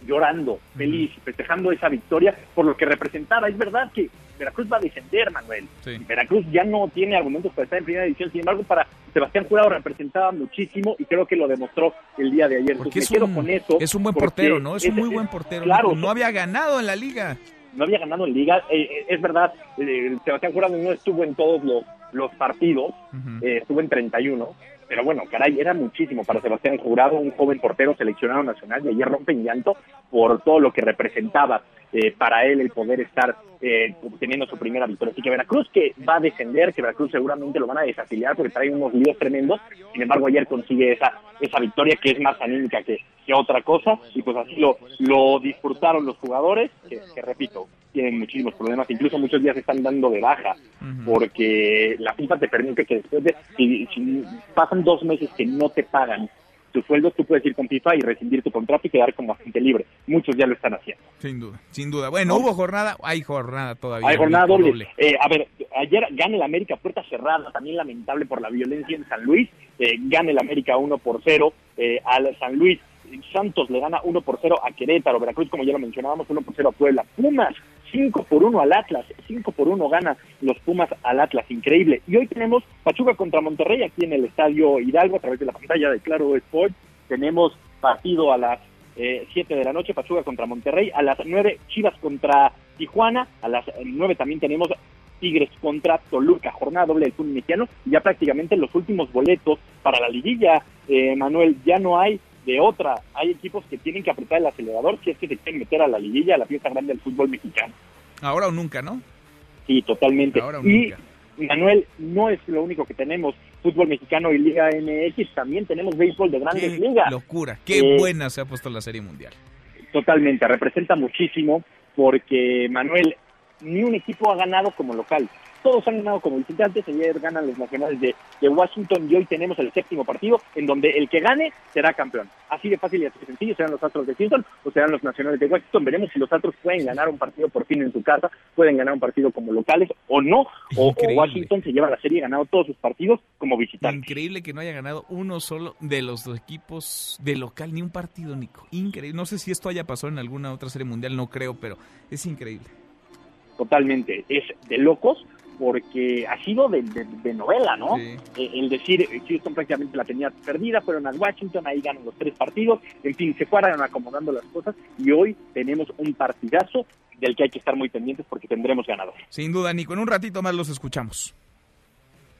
Speaker 27: llorando, feliz, festejando esa victoria por lo que representaba. Es verdad que Veracruz va a descender, Manuel. Veracruz ya no tiene argumentos para estar en primera división, sin embargo, para Sebastián Jurado representaba muchísimo y creo que lo demostró el día de ayer.
Speaker 3: Porque es, un, con eso es un buen portero, ¿no? Es, un muy buen portero. Claro, no había ganado en la liga.
Speaker 27: No había ganado en liga. Eh, eh, es verdad, eh, Sebastián Jurado no estuvo en todos los, los partidos, estuvo en 31 pero bueno, caray, era muchísimo para Sebastián Jurado, un joven portero seleccionado nacional, y ayer rompe en llanto por todo lo que representaba eh, para él el poder estar eh, obteniendo su primera victoria. Así que Veracruz que va a descender, que Veracruz seguramente lo van a desafiliar porque trae unos líos tremendos, sin embargo ayer consigue esa, esa victoria que es más anímica que, que otra cosa, y pues así lo, lo disfrutaron los jugadores, que, que repito, tienen muchísimos problemas, incluso muchos días están dando de baja, porque la FIFA te permite que después de, si, pasan dos meses que no te pagan tus sueldos, tú puedes ir con FIFA y rescindir tu contrato y quedar como agente libre. Muchos ya lo están haciendo.
Speaker 3: Sin duda, sin duda. Bueno, hubo jornada, hay jornada todavía.
Speaker 27: Hay jornada doble. Eh, a ver, ayer gana el América puerta cerrada, también lamentable por la violencia en San Luis. Eh, gana el América 1 por 0 eh, al San Luis. Santos le gana 1 por 0 a Querétaro, Veracruz, como ya lo mencionábamos, 1 por 0 a Puebla. Pumas 5 por 1 al Atlas, 5 por 1 gana los Pumas al Atlas, increíble. Y hoy tenemos Pachuca contra Monterrey aquí en el Estadio Hidalgo a través de la pantalla de Claro Sport. Tenemos partido a las eh, 7 de la noche, Pachuca contra Monterrey, a las 9 Chivas contra Tijuana, a las 9 también tenemos Tigres contra Toluca, jornada doble del fútbol mexicano, ya prácticamente los últimos boletos para la liguilla, eh, Manuel, ya no hay de otra. Hay equipos que tienen que apretar el acelerador si es que se quieren meter a la liguilla, a la fiesta grande del fútbol mexicano.
Speaker 3: Ahora o nunca, ¿no?
Speaker 27: Sí, totalmente. y Manuel, no es lo único que tenemos. Fútbol mexicano y Liga MX, también tenemos béisbol de grandes
Speaker 3: qué
Speaker 27: ligas.
Speaker 3: locura, qué eh, buena se ha puesto la Serie Mundial.
Speaker 27: Totalmente, representa muchísimo porque Manuel, ni un equipo ha ganado como local todos han ganado como visitantes, ayer ganan los nacionales de, Washington y hoy tenemos el séptimo partido en donde el que gane será campeón. Así de fácil y así de sencillo, serán los Astros de Houston o serán los nacionales de Washington. Veremos si los Astros pueden ganar un partido por fin en su casa, pueden ganar un partido como locales o no, o, Washington se lleva la serie ganado todos sus partidos como visitante.
Speaker 3: Increíble que no haya ganado uno solo de los dos equipos de local, ni un partido, Nico. Increíble. No sé si esto haya pasado en alguna otra serie mundial, no creo, pero es increíble.
Speaker 27: Totalmente, es de locos porque ha sido de, novela, ¿no? Eh, el decir, eh, Houston prácticamente la tenía perdida, fueron a Washington, ahí ganan los tres partidos, en fin, se fueron acomodando las cosas y hoy tenemos un partidazo del que hay que estar muy pendientes porque tendremos ganador.
Speaker 3: Sin duda, Nico, en un ratito más los escuchamos.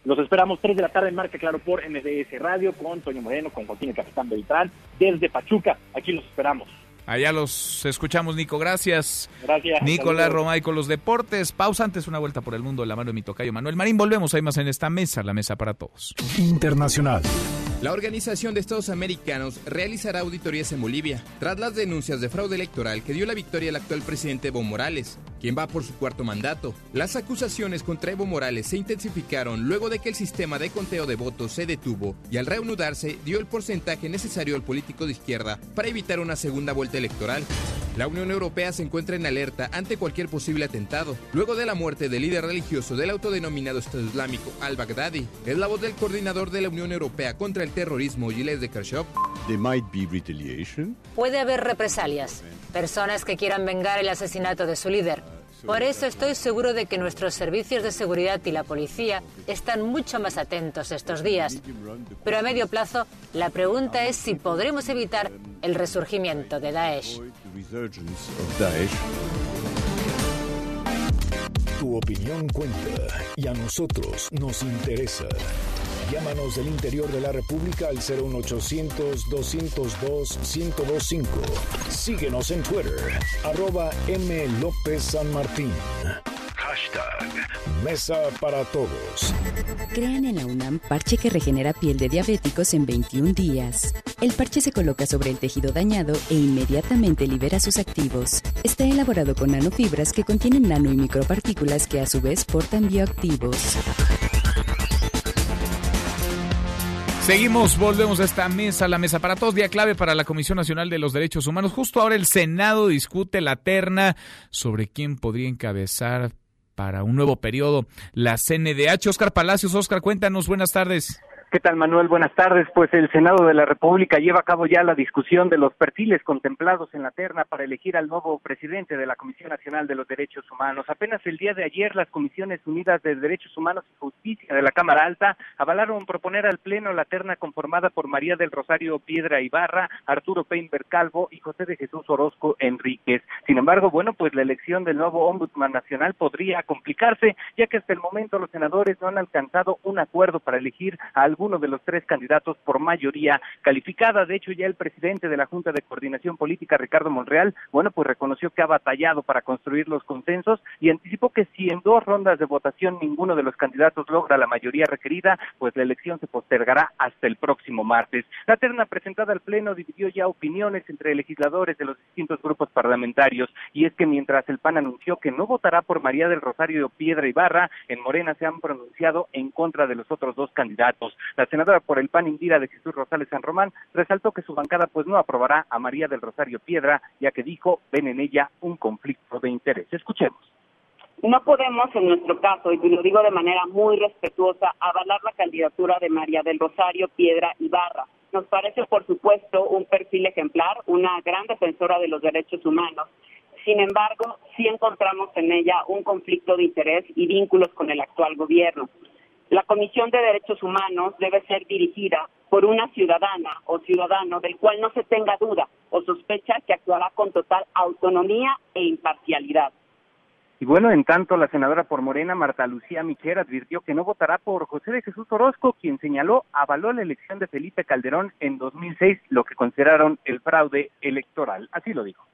Speaker 27: Los esperamos 3 de la tarde en Marca Claro por MDS Radio con Toño Moreno, con Joaquín el Capitán Beltrán, desde Pachuca. Aquí los esperamos.
Speaker 3: Allá los escuchamos, Nico. Gracias.
Speaker 27: Gracias.
Speaker 3: Nicolás Romay con los deportes. Pausa antes, una vuelta por el mundo de la mano de mi tocayo Manuel Marín. Volvemos, hay más en esta mesa, la mesa para todos.
Speaker 1: Internacional.
Speaker 38: La Organización de Estados Americanos realizará auditorías en Bolivia tras las denuncias de fraude electoral que dio la victoria al actual presidente Evo Morales, quien va por su cuarto mandato. Las acusaciones contra Evo Morales se intensificaron luego de que el sistema de conteo de votos se detuvo y al reanudarse dio el porcentaje necesario al político de izquierda para evitar una segunda vuelta electoral. La Unión Europea se encuentra en alerta ante cualquier posible atentado, luego de la muerte del líder religioso del autodenominado Estado Islámico, al-Baghdadi. Es la voz del coordinador de la Unión Europea contra el terrorismo, Gilles de Kershop.
Speaker 39: Puede haber represalias, personas que quieran vengar el asesinato de su líder. Por eso estoy seguro de que nuestros servicios de seguridad y la policía están mucho más atentos estos días. Pero a medio plazo, la pregunta es si podremos evitar el resurgimiento de Daesh.
Speaker 1: Tu opinión cuenta y a nosotros nos interesa. Llámanos del interior de la República al 01800-202-1025. Síguenos en Twitter, arroba M. López San Martín. Hashtag Mesa para Todos.
Speaker 26: Crean en la UNAM parche que regenera piel de diabéticos en 21 días. El parche se coloca sobre el tejido dañado e inmediatamente libera sus activos. Está elaborado con nanofibras que contienen nano y micropartículas que a su vez portan bioactivos.
Speaker 3: Seguimos, volvemos a esta mesa, la mesa para todos, día clave para la Comisión Nacional de los Derechos Humanos. Justo ahora el Senado discute la terna sobre quién podría encabezar para un nuevo periodo la CNDH. Oscar Palacios, Oscar, cuéntanos, buenas tardes.
Speaker 40: ¿Qué tal, Manuel? Buenas tardes. Pues el Senado de la República lleva a cabo ya la discusión de los perfiles contemplados en la terna para elegir al nuevo presidente de la Comisión Nacional de los Derechos Humanos. Apenas el día de ayer, las Comisiones Unidas de Derechos Humanos y Justicia de la Cámara Alta avalaron proponer al Pleno la terna conformada por María del Rosario Piedra Ibarra, Arturo Peinberg Calvo y José de Jesús Orozco Enríquez. Sin embargo, bueno, pues la elección del nuevo Ombudsman Nacional podría complicarse, ya que hasta el momento los senadores no han alcanzado un acuerdo para elegir a alguno de los tres candidatos por mayoría calificada. De hecho, ya el presidente de la Junta de Coordinación Política, Ricardo Monreal, bueno, pues reconoció que ha batallado para construir los consensos y anticipó que si en dos rondas de votación ninguno de los candidatos logra la mayoría requerida, pues la elección se postergará hasta el próximo martes. La terna presentada al Pleno dividió ya opiniones entre legisladores de los distintos grupos parlamentarios y es que mientras el PAN anunció que no votará por María del Rosario Piedra Ibarra, en Morena se han pronunciado en contra de los otros dos candidatos. La senadora por el PAN Indira de Jesús Rosales San Román resaltó que su bancada pues no aprobará a María del Rosario Piedra, ya que dijo ven en ella un conflicto de interés. Escuchemos.
Speaker 41: No podemos, en nuestro caso, y lo digo de manera muy respetuosa, avalar la candidatura de María del Rosario Piedra Ibarra. Nos parece, por supuesto, un perfil ejemplar, una gran defensora de los derechos humanos. Sin embargo, sí encontramos en ella un conflicto de interés y vínculos con el actual gobierno. La Comisión de Derechos Humanos debe ser dirigida por una ciudadana o ciudadano del cual no se tenga duda o sospecha que actuará con total autonomía e imparcialidad.
Speaker 40: Y bueno, en tanto, la senadora por Morena, Marta Lucía Micher, advirtió que no votará por José de Jesús Orozco, quien señaló avaló la elección de Felipe Calderón en 2006, lo que consideraron el fraude electoral. Así lo dijo.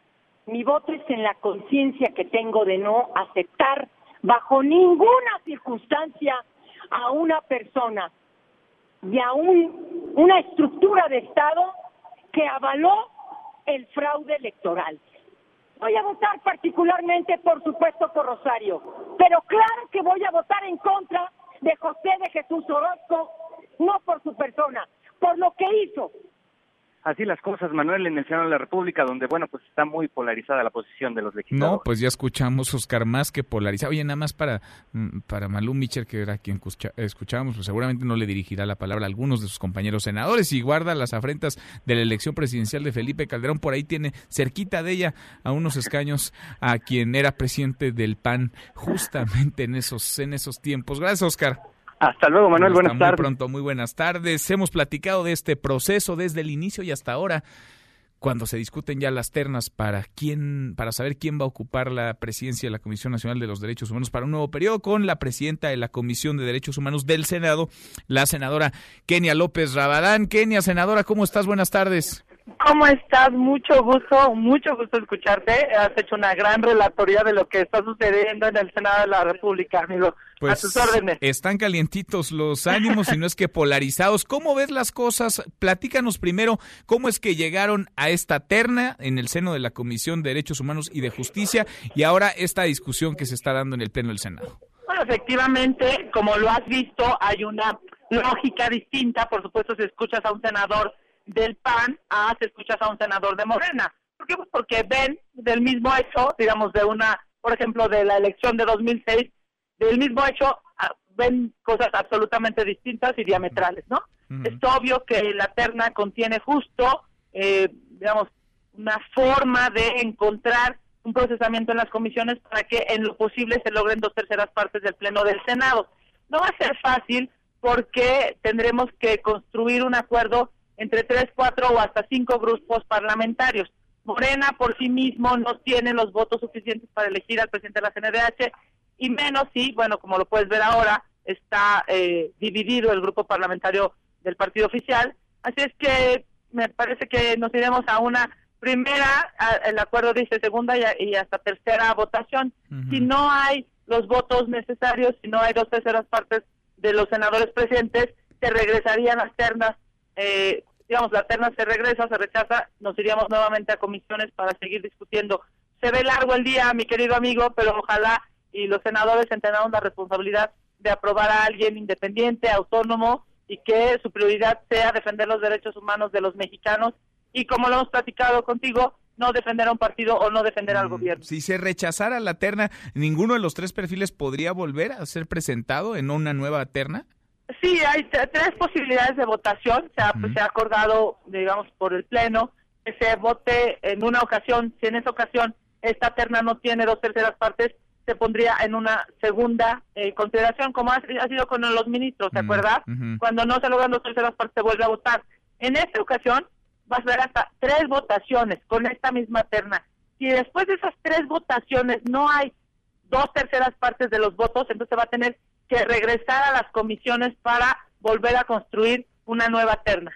Speaker 42: Mi voto es en la conciencia que tengo de no aceptar bajo ninguna circunstancia a una persona y a un, una estructura de Estado que avaló el fraude electoral. Voy a votar particularmente, por supuesto, por Rosario, pero claro que voy a votar en contra de José de Jesús Orozco, no por su persona, por lo que hizo,
Speaker 40: así las cosas, Manuel, en el Senado de la República, donde, bueno, pues está muy polarizada la posición de los legisladores.
Speaker 3: No, pues ya escuchamos, Oscar, más que polarizada. Oye, nada más para, mm, para Malú Micher, que era quien escuchábamos, pues seguramente no le dirigirá la palabra a algunos de sus compañeros senadores y guarda las afrentas de la elección presidencial de Felipe Calderón. Por ahí tiene cerquita de ella a unos escaños a quien era presidente del PAN justamente en esos, en esos tiempos. Gracias, Oscar.
Speaker 40: Hasta luego, Manuel. buenas tardes.
Speaker 3: Muy pronto, muy buenas tardes. Hemos platicado de este proceso desde el inicio y hasta ahora cuando se discuten ya las ternas para quién, para saber quién va a ocupar la presidencia de la Comisión Nacional de los Derechos Humanos para un nuevo periodo, con la presidenta de la Comisión de Derechos Humanos del Senado, la senadora Kenia López Rabadán. Kenia, senadora, ¿cómo estás? Buenas tardes.
Speaker 43: ¿Cómo estás? Mucho gusto, mucho gusto escucharte. Has hecho una gran relatoría de lo que está sucediendo en el Senado de la República, amigo.
Speaker 3: Pues
Speaker 43: a tus órdenes.
Speaker 3: están calientitos los ánimos, y no es que polarizados. ¿Cómo ves las cosas? Platícanos primero cómo es que llegaron a esta terna en el seno de la Comisión de Derechos Humanos y de Justicia y ahora esta discusión que se está dando en el Pleno del Senado.
Speaker 43: Bueno, efectivamente, como lo has visto, hay una lógica distinta. Por supuesto, si escuchas a un senador del PAN a si escuchas a un senador de Morena. ¿Por qué? Pues porque ven del mismo hecho, digamos, de una, por ejemplo, de la elección de 2006, del mismo hecho, ah, ven cosas absolutamente distintas y diametrales, ¿no? Es obvio que la terna contiene justo, eh, digamos, una forma de encontrar un procesamiento en las comisiones para que en lo posible se logren dos terceras partes del Pleno del Senado. No va a ser fácil porque tendremos que construir un acuerdo entre tres, cuatro o hasta cinco grupos parlamentarios. Morena por sí mismo no tiene los votos suficientes para elegir al presidente de la CNDH y menos si, bueno, como lo puedes ver ahora, está eh, dividido el grupo parlamentario del partido oficial. Así es que me parece que nos iremos a una primera, el acuerdo dice segunda y, hasta tercera votación. Si no hay los votos necesarios, si no hay dos terceras partes de los senadores presentes, se regresarían las ternas eh, digamos, la terna se regresa, se rechaza, nos iríamos nuevamente a comisiones para seguir discutiendo. Se ve largo el día, mi querido amigo, pero ojalá y los senadores entendan la responsabilidad de aprobar a alguien independiente, autónomo y que su prioridad sea defender los derechos humanos de los mexicanos y como lo hemos platicado contigo, no defender a un partido o no defender al mm, gobierno.
Speaker 3: Si se rechazara la terna, ¿ninguno de los tres perfiles podría volver a ser presentado en una nueva terna?
Speaker 43: Sí, hay tres posibilidades de votación. Se ha, se ha acordado, digamos, por el Pleno que se vote en una ocasión. Si en esa ocasión esta terna no tiene dos terceras partes, se pondría en una segunda eh, consideración, como ha, sido con los ministros, ¿se acuerda? Cuando no se logran dos terceras partes, se vuelve a votar. En esta ocasión, vas a ver hasta tres votaciones con esta misma terna. Si después de esas tres votaciones no hay dos terceras partes de los votos, entonces va a tener que regresar a las comisiones para volver a construir una nueva terna.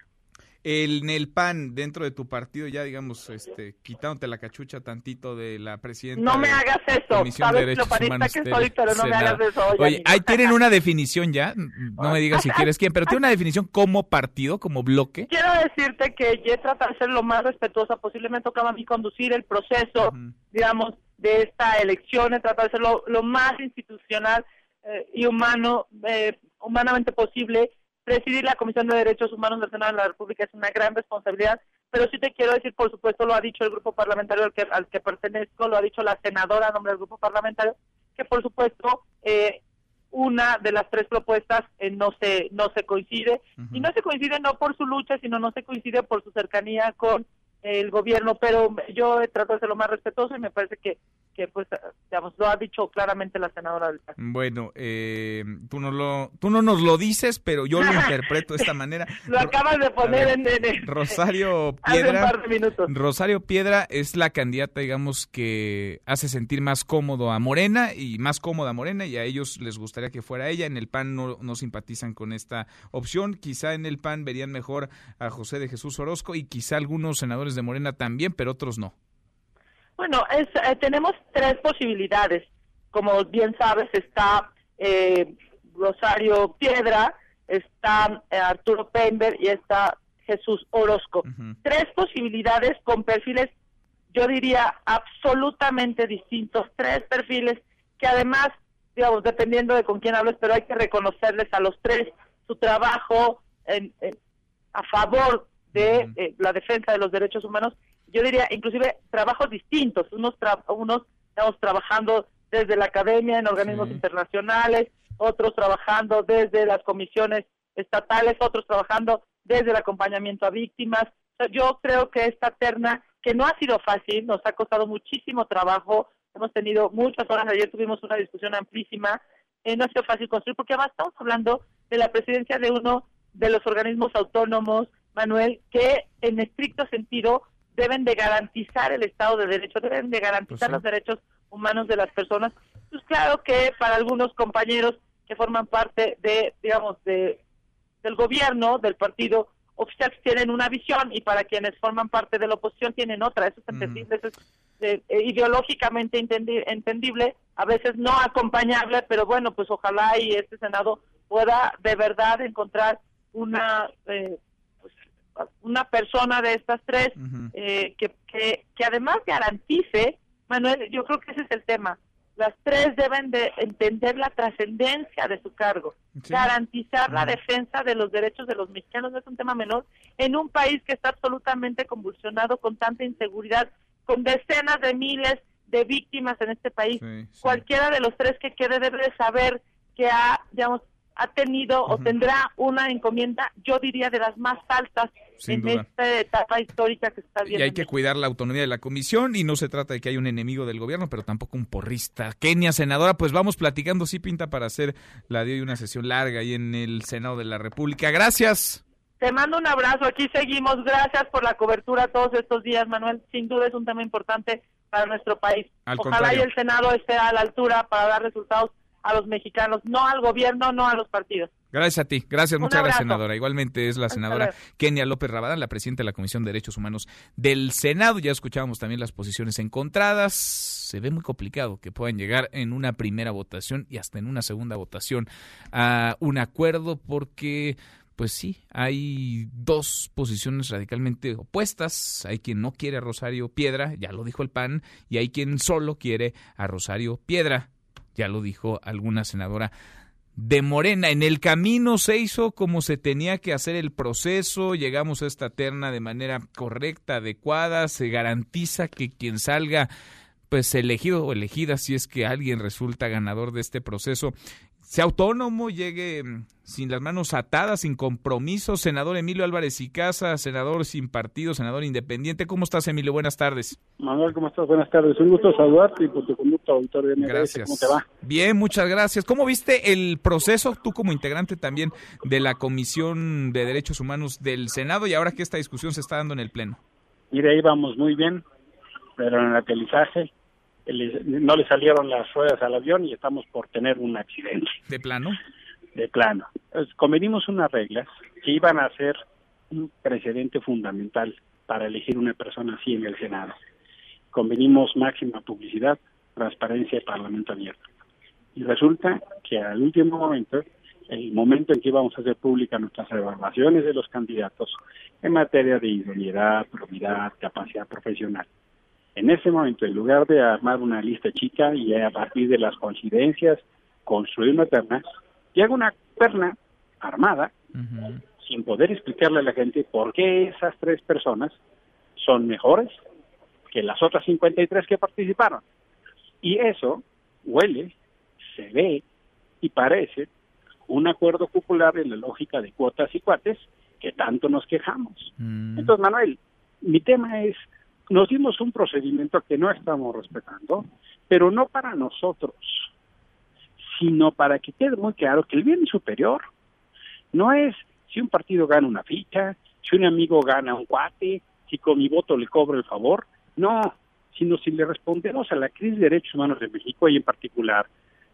Speaker 3: El, en el PAN, dentro de tu partido, ya digamos, este, quitándote la cachucha tantito de la presidenta.
Speaker 43: No me hagas eso. Sabes lo panista que soy, pero no me hagas eso.
Speaker 3: Oye, ahí tienen una definición ya. No me digas si quieres quién, pero tiene una definición como partido, como bloque.
Speaker 43: Quiero decirte que yo tratar de ser lo más respetuosa posible. Me tocaba a mí conducir el proceso, digamos, de esta elección, tratar de ser lo, más institucional eh, y humano, eh, humanamente posible presidir la Comisión de Derechos Humanos del Senado de la República es una gran responsabilidad, pero sí te quiero decir, por supuesto, lo ha dicho el grupo parlamentario al que, al que pertenezco, lo ha dicho la senadora a nombre del grupo parlamentario, que por supuesto eh, una de las tres propuestas eh, no se no se coincide y no se coincide no por su lucha, sino no se coincide por su cercanía con el gobierno, pero yo he tratado de ser lo más respetuoso y me parece que que pues digamos lo ha dicho claramente la senadora del PAN.
Speaker 3: Bueno, eh, tú no lo tú no nos lo dices, pero yo lo *laughs* interpreto de esta manera.
Speaker 43: lo acabas de poner en, en,
Speaker 3: Rosario *laughs* Piedra. Rosario Piedra es la candidata, digamos, que hace sentir más cómodo a Morena y más cómoda a Morena y a ellos les gustaría que fuera ella. En el PAN no, no simpatizan con esta opción. Quizá en el PAN verían mejor a José de Jesús Orozco y quizá algunos senadores de Morena también, pero otros no.
Speaker 43: Bueno, es, eh, tenemos tres posibilidades. Como bien sabes, está eh, Rosario Piedra, está eh, Arturo Pember y está Jesús Orozco. Tres posibilidades con perfiles, yo diría, absolutamente distintos. Tres perfiles que además, digamos, dependiendo de con quién hables, pero hay que reconocerles a los tres su trabajo a favor de la defensa de los derechos humanos yo diría inclusive trabajos distintos, unos, unos estamos trabajando desde la academia en organismos internacionales, otros trabajando desde las comisiones estatales, otros trabajando desde el acompañamiento a víctimas. yo creo que esta terna, que no ha sido fácil, nos ha costado muchísimo trabajo, hemos tenido muchas horas, ayer tuvimos una discusión amplísima, eh, no ha sido fácil construir, porque además estamos hablando de la presidencia de uno de los organismos autónomos, Manuel, que en estricto sentido deben de garantizar el Estado de Derecho, deben de garantizar pues los derechos humanos de las personas. Pues claro que para algunos compañeros que forman parte de, digamos, de del gobierno, del partido oficial, tienen una visión y para quienes forman parte de la oposición tienen otra. Eso es entendible, eso es eh, eh, ideológicamente entendible, a veces no acompañable, pero bueno, pues ojalá y este Senado pueda de verdad encontrar una eh, una persona de estas tres eh, que, que, además garantice, Manuel, yo creo que ese es el tema. Las tres deben de entender la trascendencia de su cargo, garantizar la defensa de los derechos de los mexicanos, no es un tema menor, en un país que está absolutamente convulsionado con tanta inseguridad, con decenas de miles de víctimas en este país. Cualquiera de los tres que quede debe saber que ha, digamos, ha tenido o tendrá una encomienda, yo diría, de las más altas en esta etapa histórica que está viendo.
Speaker 3: Y hay que cuidar la autonomía de la comisión y no se trata de que haya un enemigo del gobierno, pero tampoco un porrista. Kenia, senadora, pues vamos platicando, sí pinta para hacer la de hoy una sesión larga ahí en el Senado de la República. Gracias.
Speaker 43: Te mando un abrazo, aquí seguimos. Gracias por la cobertura todos estos días, Manuel. Sin duda es un tema importante para nuestro país. Ojalá y el Senado esté a la altura para dar resultados a los mexicanos, no al gobierno, no a los partidos.
Speaker 3: Gracias a ti, gracias, muchas gracias, senadora. Igualmente es la senadora Kenia López Rabadán, la presidenta de la Comisión de Derechos Humanos del Senado. Ya escuchábamos también las posiciones encontradas. Se ve muy complicado que puedan llegar en una primera votación y hasta en una segunda votación a un acuerdo porque pues sí, hay dos posiciones radicalmente opuestas. Hay quien no quiere a Rosario Piedra, ya lo dijo el PAN, y hay quien solo quiere a Rosario Piedra ya lo dijo alguna senadora de Morena. En el camino se hizo como se tenía que hacer el proceso, llegamos a esta terna de manera correcta, adecuada, se garantiza que quien salga pues elegido o elegida si es que alguien resulta ganador de este proceso sea autónomo, llegue mm, sin las manos atadas, sin compromisos. Senador Emilio Álvarez y Casa, senador sin partido, senador independiente. ¿Cómo estás, Emilio? Buenas tardes.
Speaker 40: Manuel, ¿cómo estás? Buenas tardes. Un gusto saludarte y por tu conducta, auditorio de
Speaker 3: Gracias.
Speaker 40: ¿Cómo te va?
Speaker 3: Bien, muchas gracias. ¿Cómo viste el proceso, tú como integrante también de la Comisión de Derechos Humanos del Senado y ahora que esta discusión se está dando en el Pleno?
Speaker 40: Mira, íbamos muy bien, pero en el aterrizaje no le salieron las ruedas al avión y estamos por tener un accidente.
Speaker 3: ¿De plano?
Speaker 40: De plano. Entonces, convenimos unas reglas que iban a ser un precedente fundamental para elegir una persona así en el Senado. Convenimos máxima publicidad, transparencia y parlamento abierto. Y resulta que al último momento, el momento en que íbamos a hacer públicas nuestras evaluaciones de los candidatos en materia de idoneidad, probidad, capacidad profesional, en ese momento, en lugar de armar una lista chica y a partir de las coincidencias construir una terna, llega una terna armada sin poder explicarle a la gente por qué esas tres personas son mejores que las otras 53 que participaron. Y eso huele, se ve y parece un acuerdo popular en la lógica de cuotas y cuates que tanto nos quejamos. Entonces, Manuel, mi tema es, nos dimos un procedimiento que no estamos respetando, pero no para nosotros, sino para que quede muy claro que el bien superior. No es si un partido gana una ficha, si un amigo gana un cuate, si con mi voto le cobro el favor, no, sino si le respondemos a la crisis de derechos humanos de México y en particular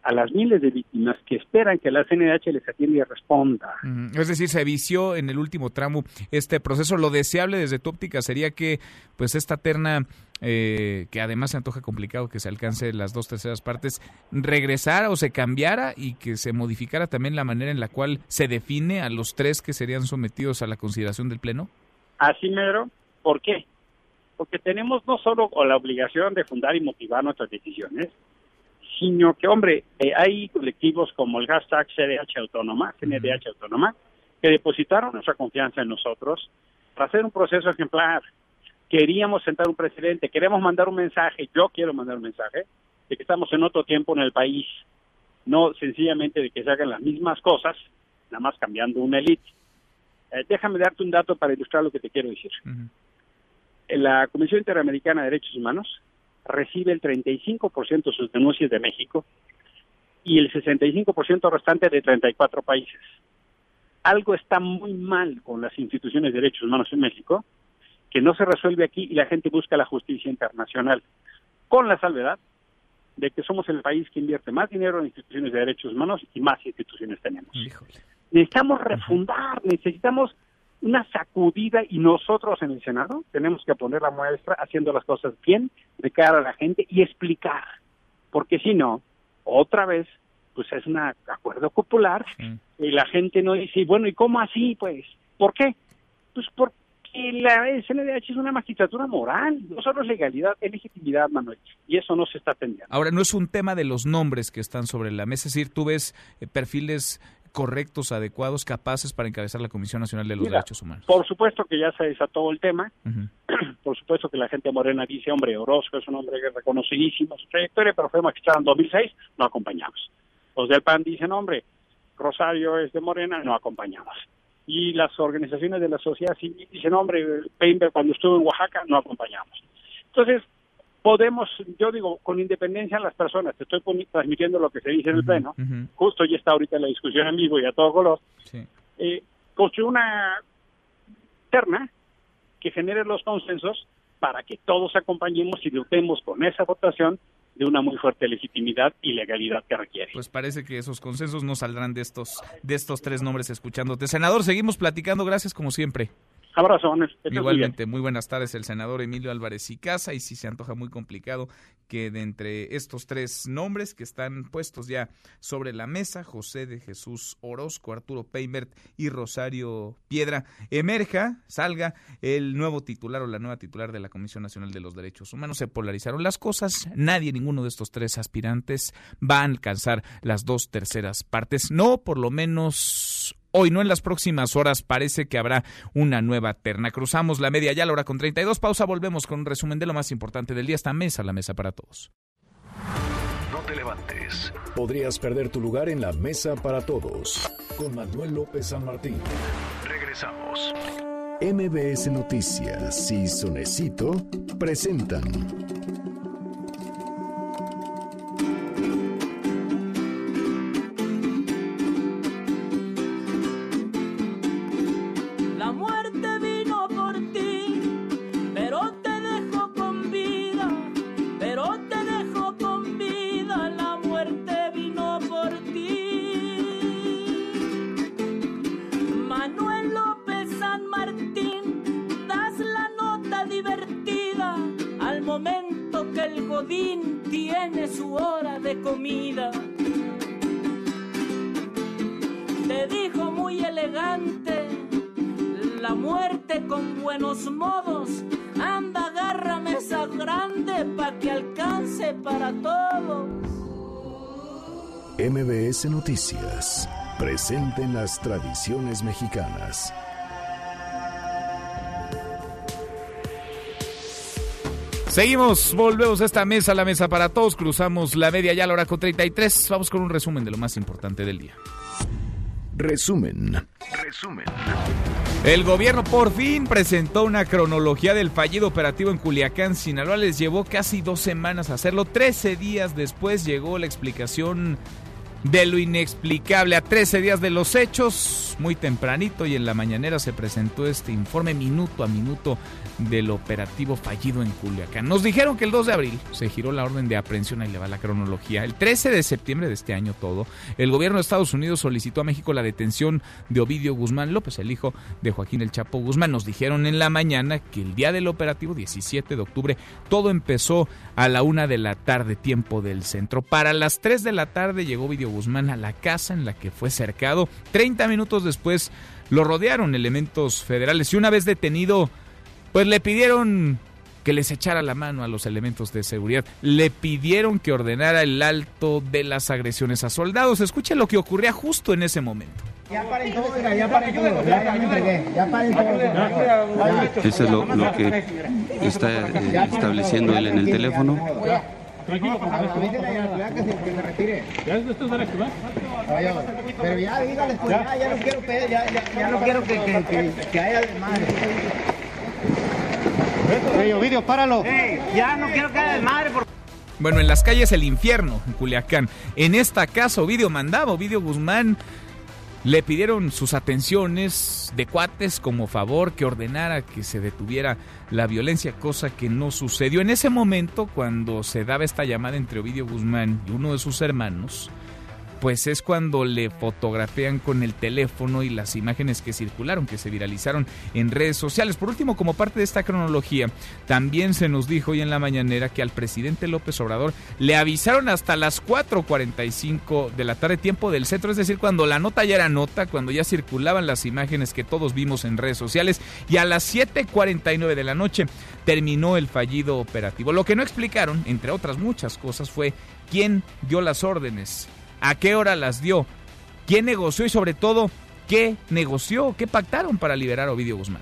Speaker 40: a las miles de víctimas que esperan que la CNDH les atienda y responda.
Speaker 3: Es decir, se vició en el último tramo este proceso. Lo deseable desde tu óptica sería que, pues, esta terna, eh, que además se antoja complicado que se alcance las dos terceras partes, regresara o se cambiara y que se modificara también la manera en la cual se define a los tres que serían sometidos a la consideración del Pleno.
Speaker 40: Así mero, ¿por qué? Porque tenemos no solo la obligación de fundar y motivar nuestras decisiones, que, hombre, eh, hay colectivos como el hashtag CDH Autónoma, CNDH Autónoma, que depositaron nuestra confianza en nosotros para hacer un proceso ejemplar. Queríamos sentar un presidente, queremos mandar un mensaje, yo quiero mandar un mensaje, de que estamos en otro tiempo en el país, no sencillamente de que se hagan las mismas cosas, nada más cambiando una élite. Eh, déjame darte un dato para ilustrar lo que te quiero decir. En La Comisión Interamericana de Derechos Humanos recibe el 35% de sus denuncias de México y el 65% restante de 34 países. Algo está muy mal con las instituciones de derechos humanos en México, que no se resuelve aquí y la gente busca la justicia internacional, con la salvedad de que somos el país que invierte más dinero en instituciones de derechos humanos y más instituciones tenemos. Necesitamos refundar, necesitamos una sacudida y nosotros en el Senado tenemos que poner la muestra haciendo las cosas bien de cara a la gente y explicar, porque si no, otra vez, pues es un acuerdo popular y la gente no dice, bueno, ¿y cómo así? Pues, ¿por qué? Pues porque la SNDH es una magistratura moral, no solo es legalidad, es legitimidad, Manuel, y eso no se está atendiendo.
Speaker 3: Ahora, no es un tema de los nombres que están sobre la mesa, es decir, tú ves eh, perfiles correctos, adecuados, capaces para encabezar la Comisión Nacional de los
Speaker 40: Mira,
Speaker 3: Derechos Humanos.
Speaker 40: Por supuesto que ya se desató el tema, *clears throat* por supuesto que la gente morena dice, hombre, Orozco es un hombre reconocidísimo, su trayectoria, pero fue magistrado en 2006, no acompañamos. Los del PAN dicen, hombre, Rosario es de Morena, no acompañamos. Y las organizaciones de la sociedad civil dicen, hombre, Peinberg cuando estuvo en Oaxaca, no acompañamos. Entonces, podemos, yo digo, con independencia de las personas, te estoy transmitiendo lo que se dice en el Pleno, justo ya está ahorita la discusión en vivo y a todo color, eh, construir una terna que genere los consensos para que todos acompañemos y dotemos con esa votación de una muy fuerte legitimidad y legalidad que requiere.
Speaker 3: Pues parece que esos consensos no saldrán de estos, de estos tres nombres escuchándote. Senador, seguimos platicando. Gracias como siempre.
Speaker 40: Abrazones.
Speaker 3: Igualmente, muy buenas tardes, el senador Emilio Álvarez y Casa. Y sí se antoja muy complicado que de entre estos tres nombres que están puestos ya sobre la mesa, José de Jesús Orozco, Arturo Peimert y Rosario Piedra, emerja, salga el nuevo titular o la nueva titular de la Comisión Nacional de los Derechos Humanos. Se polarizaron las cosas. Nadie, ninguno de estos tres aspirantes va a alcanzar las dos terceras partes. No, por lo menos Hoy, no en las próximas horas, parece que habrá una nueva terna. Cruzamos la media ya, la hora con 32. Pausa, volvemos con un resumen de lo más importante del día. Esta mesa, la mesa para todos.
Speaker 40: te levantes. Podrías perder tu lugar en la mesa para todos. Con Manuel López San Martín. Regresamos. MBS Noticias y Sonecito presentan MBS Noticias presenten las tradiciones mexicanas.
Speaker 3: Seguimos, volvemos a esta mesa, la mesa para todos, cruzamos la media ya a la hora con 33. Vamos con un resumen de lo más importante del día.
Speaker 40: Resumen. Resumen.
Speaker 3: El gobierno por fin presentó una cronología del fallido operativo en Culiacán, Sinaloa. Les llevó casi dos semanas hacerlo. Trece días después llegó la explicación de lo inexplicable. A 13 días de los hechos, muy tempranito y en la mañanera se presentó este informe minuto a minuto del operativo fallido en Culiacán. Nos dijeron que el 2 de abril se giró la orden de aprehensión, ahí le va la cronología. El 13 de septiembre de este año todo, el gobierno de Estados Unidos solicitó a México la detención de Ovidio Guzmán López, el hijo de Joaquín El Chapo Guzmán. Nos dijeron en la mañana que el día del operativo, 17 de octubre, todo empezó a la una de la tarde, tiempo del centro. Para las 3 de la tarde llegó Ovidio Guzmán a la casa en la que fue cercado. 30 minutos después lo rodearon elementos federales y una vez detenido pues le pidieron que les echara la mano a los elementos de seguridad. Le pidieron que ordenara el alto de las agresiones a soldados. Escuche lo que ocurría justo en ese momento.
Speaker 44: Ya paren todo, ya paren todo, ya, ya me entregué, ya paren todo.
Speaker 45: Eso es lo, lo que está eh, estableciendo él en el teléfono.
Speaker 44: Tranquilo, que se, retire. ¿Ya esto es Pero ya, dígale, pues, ya, ya no quiero, ya, ya, ya no quiero que, que, que, que haya más.
Speaker 46: Ovidio, páralo.
Speaker 44: ya no quiero que desmadre. Por...
Speaker 3: Bueno, en las calles el infierno, en Culiacán. En esta casa, Ovidio mandaba, Ovidio Guzmán le pidieron sus atenciones de cuates como favor que ordenara que se detuviera la violencia, cosa que no sucedió. En ese momento, cuando se daba esta llamada entre Ovidio Guzmán y uno de sus hermanos, pues es cuando le fotografían con el teléfono y las imágenes que circularon, que se viralizaron en redes sociales. Por último, como parte de esta cronología, también se nos dijo hoy en la mañanera que al presidente López Obrador le avisaron hasta las 4.45 de la tarde, tiempo del centro, es decir, cuando la nota ya era nota, cuando ya circulaban las imágenes que todos vimos en redes sociales, y a las 7.49 de la noche terminó el fallido operativo. Lo que no explicaron, entre otras muchas cosas, fue quién dio las órdenes a qué hora las dio, quién negoció y sobre todo qué negoció, qué pactaron para liberar a Ovidio Guzmán.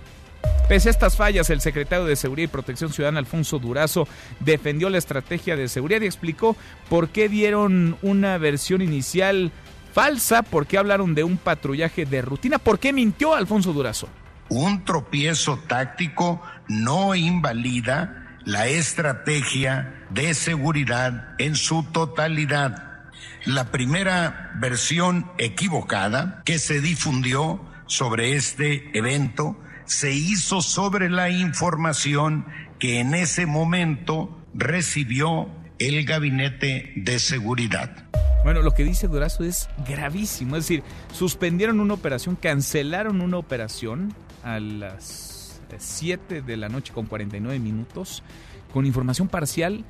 Speaker 3: Pese a estas fallas, el secretario de Seguridad y Protección Ciudadana, Alfonso Durazo, defendió la estrategia de seguridad y explicó por qué dieron una versión inicial falsa, por qué hablaron de un patrullaje de rutina, por qué mintió Alfonso Durazo.
Speaker 6: Un tropiezo táctico no invalida la estrategia de seguridad en su totalidad la primera versión equivocada que se difundió sobre este evento se hizo sobre la información que en ese momento recibió el gabinete de seguridad.
Speaker 3: Bueno, lo que dice Durazo es gravísimo, es decir, suspendieron una operación, cancelaron una operación a las 7 de la noche con 49 minutos con información parcial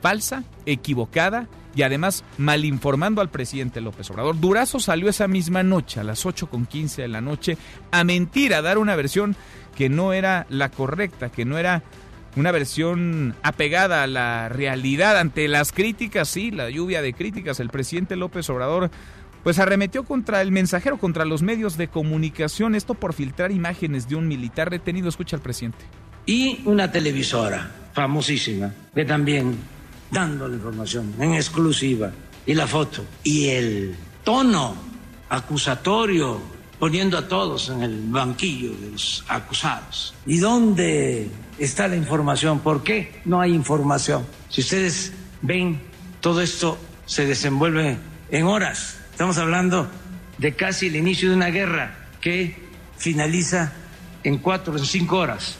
Speaker 3: falsa, equivocada y además malinformando al presidente López Obrador. Durazo salió esa misma noche, a las 8.15 de la noche, a mentir, a dar una versión que no era la correcta, que no era una versión apegada a la realidad ante las críticas, sí, la lluvia de críticas. El presidente López Obrador pues arremetió contra el mensajero, contra los medios de comunicación, esto por filtrar imágenes de un militar detenido. Escucha al presidente.
Speaker 5: Y una televisora famosísima que también dando la información en exclusiva y la foto y el tono acusatorio poniendo a todos en el banquillo de los acusados. ¿Y dónde está la información? ¿Por qué no hay información? Si ustedes ven, todo esto se desenvuelve en horas. Estamos hablando de casi el inicio de una guerra que finaliza en cuatro o cinco horas.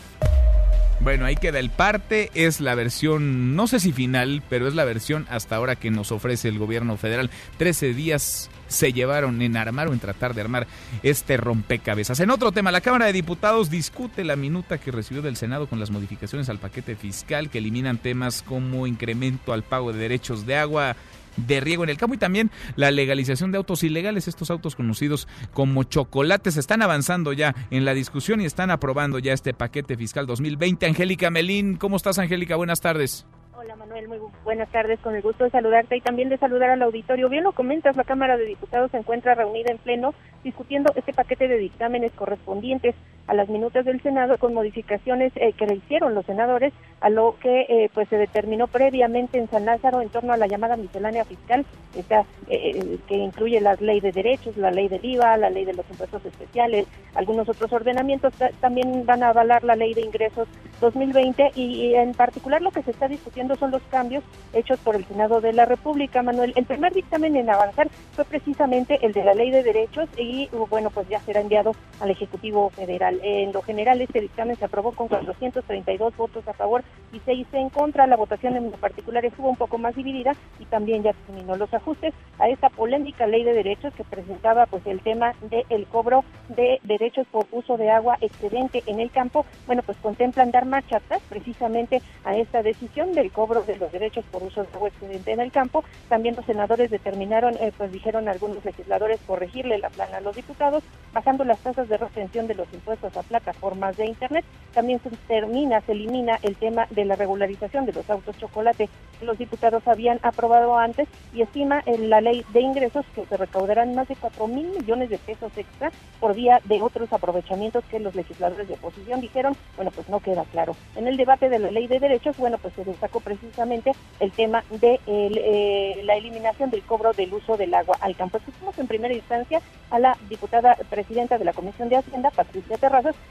Speaker 3: Bueno, ahí queda el parte, es la versión, no sé si final, pero es la versión hasta ahora que nos ofrece el gobierno federal. Trece días se llevaron en armar o en tratar de armar este rompecabezas. En otro tema, la Cámara de Diputados discute la minuta que recibió del Senado con las modificaciones al paquete fiscal que eliminan temas como incremento al pago de derechos de agua, de riego en el campo y también la legalización de autos ilegales, estos autos conocidos como chocolates. Están avanzando ya en la discusión y están aprobando ya este paquete fiscal 2020. Angélica Melín, ¿cómo estás Angélica? Buenas tardes.
Speaker 47: Hola Manuel, muy buenas tardes, con el gusto de saludarte y también de saludar al auditorio. Bien lo comentas, la Cámara de Diputados se encuentra reunida en pleno discutiendo este paquete de dictámenes correspondientes a las minutas del Senado con modificaciones eh, que le hicieron los senadores a lo que eh, pues se determinó previamente en San Lázaro en torno a la llamada miscelánea fiscal, esta eh, que incluye la ley de derechos, la ley del IVA, la ley de los impuestos especiales, algunos otros ordenamientos, también van a avalar la ley de ingresos 2020 y en particular lo que se está discutiendo son los cambios hechos por el Senado de la República, Manuel. El primer dictamen en avanzar fue precisamente el de la ley de derechos y bueno, pues ya será enviado al Ejecutivo Federal. En lo general, este dictamen se aprobó con 432 votos a favor y 6 en contra. La votación en particular estuvo un poco más dividida y también ya terminó los ajustes a esta polémica ley de derechos que presentaba pues el tema del cobro de derechos por uso de agua excedente en el campo. Bueno, pues contemplan dar marcha atrás precisamente a esta decisión del cobro de los derechos por uso de agua excedente en el campo. También los senadores determinaron, eh, pues dijeron algunos legisladores corregirle la plana a los diputados, bajando las tasas de retención de los impuestos a plataformas de Internet. También se termina, se elimina el tema de la regularización de los autos chocolate que los diputados habían aprobado antes y estima en la ley de ingresos que se recaudarán más de 4 mil millones de pesos extra por vía de otros aprovechamientos que los legisladores de oposición dijeron, bueno, pues no queda claro. En el debate de la ley de derechos, bueno, pues se destacó precisamente el tema de eh, la eliminación del cobro del uso del agua al campo. Escuchamos en primera instancia a la diputada presidenta de la Comisión de Hacienda, Patricia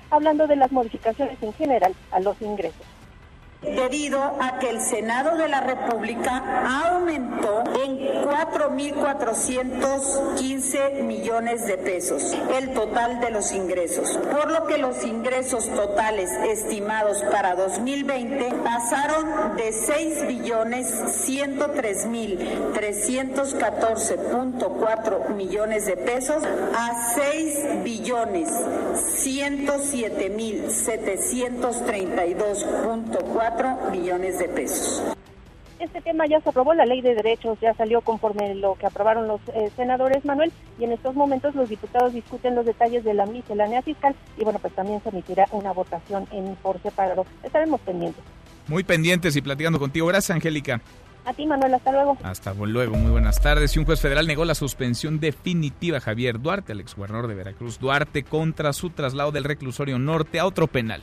Speaker 47: Hablando de las modificaciones en general a los ingresos
Speaker 48: debido a que el Senado de la República aumentó en 4.415 millones de pesos el total de los ingresos, por lo que los ingresos totales estimados para 2020 pasaron de 6 billones 103 mil 314.4 millones de pesos a 6 billones 107 mil 732.4 millones de pesos.
Speaker 47: Este tema ya se aprobó, la ley de derechos ya salió conforme lo que aprobaron los eh, senadores, Manuel, y en estos momentos los diputados discuten los detalles de la miscelánea fiscal y bueno, pues también se emitirá una votación en por separado. Estaremos pendientes.
Speaker 3: Muy pendientes y platicando contigo. Gracias, Angélica.
Speaker 47: A ti, Manuel, hasta luego.
Speaker 3: Hasta luego, muy buenas tardes. Y un juez federal negó la suspensión definitiva a Javier Duarte, al exgobernador de Veracruz Duarte, contra su traslado del reclusorio norte a otro penal.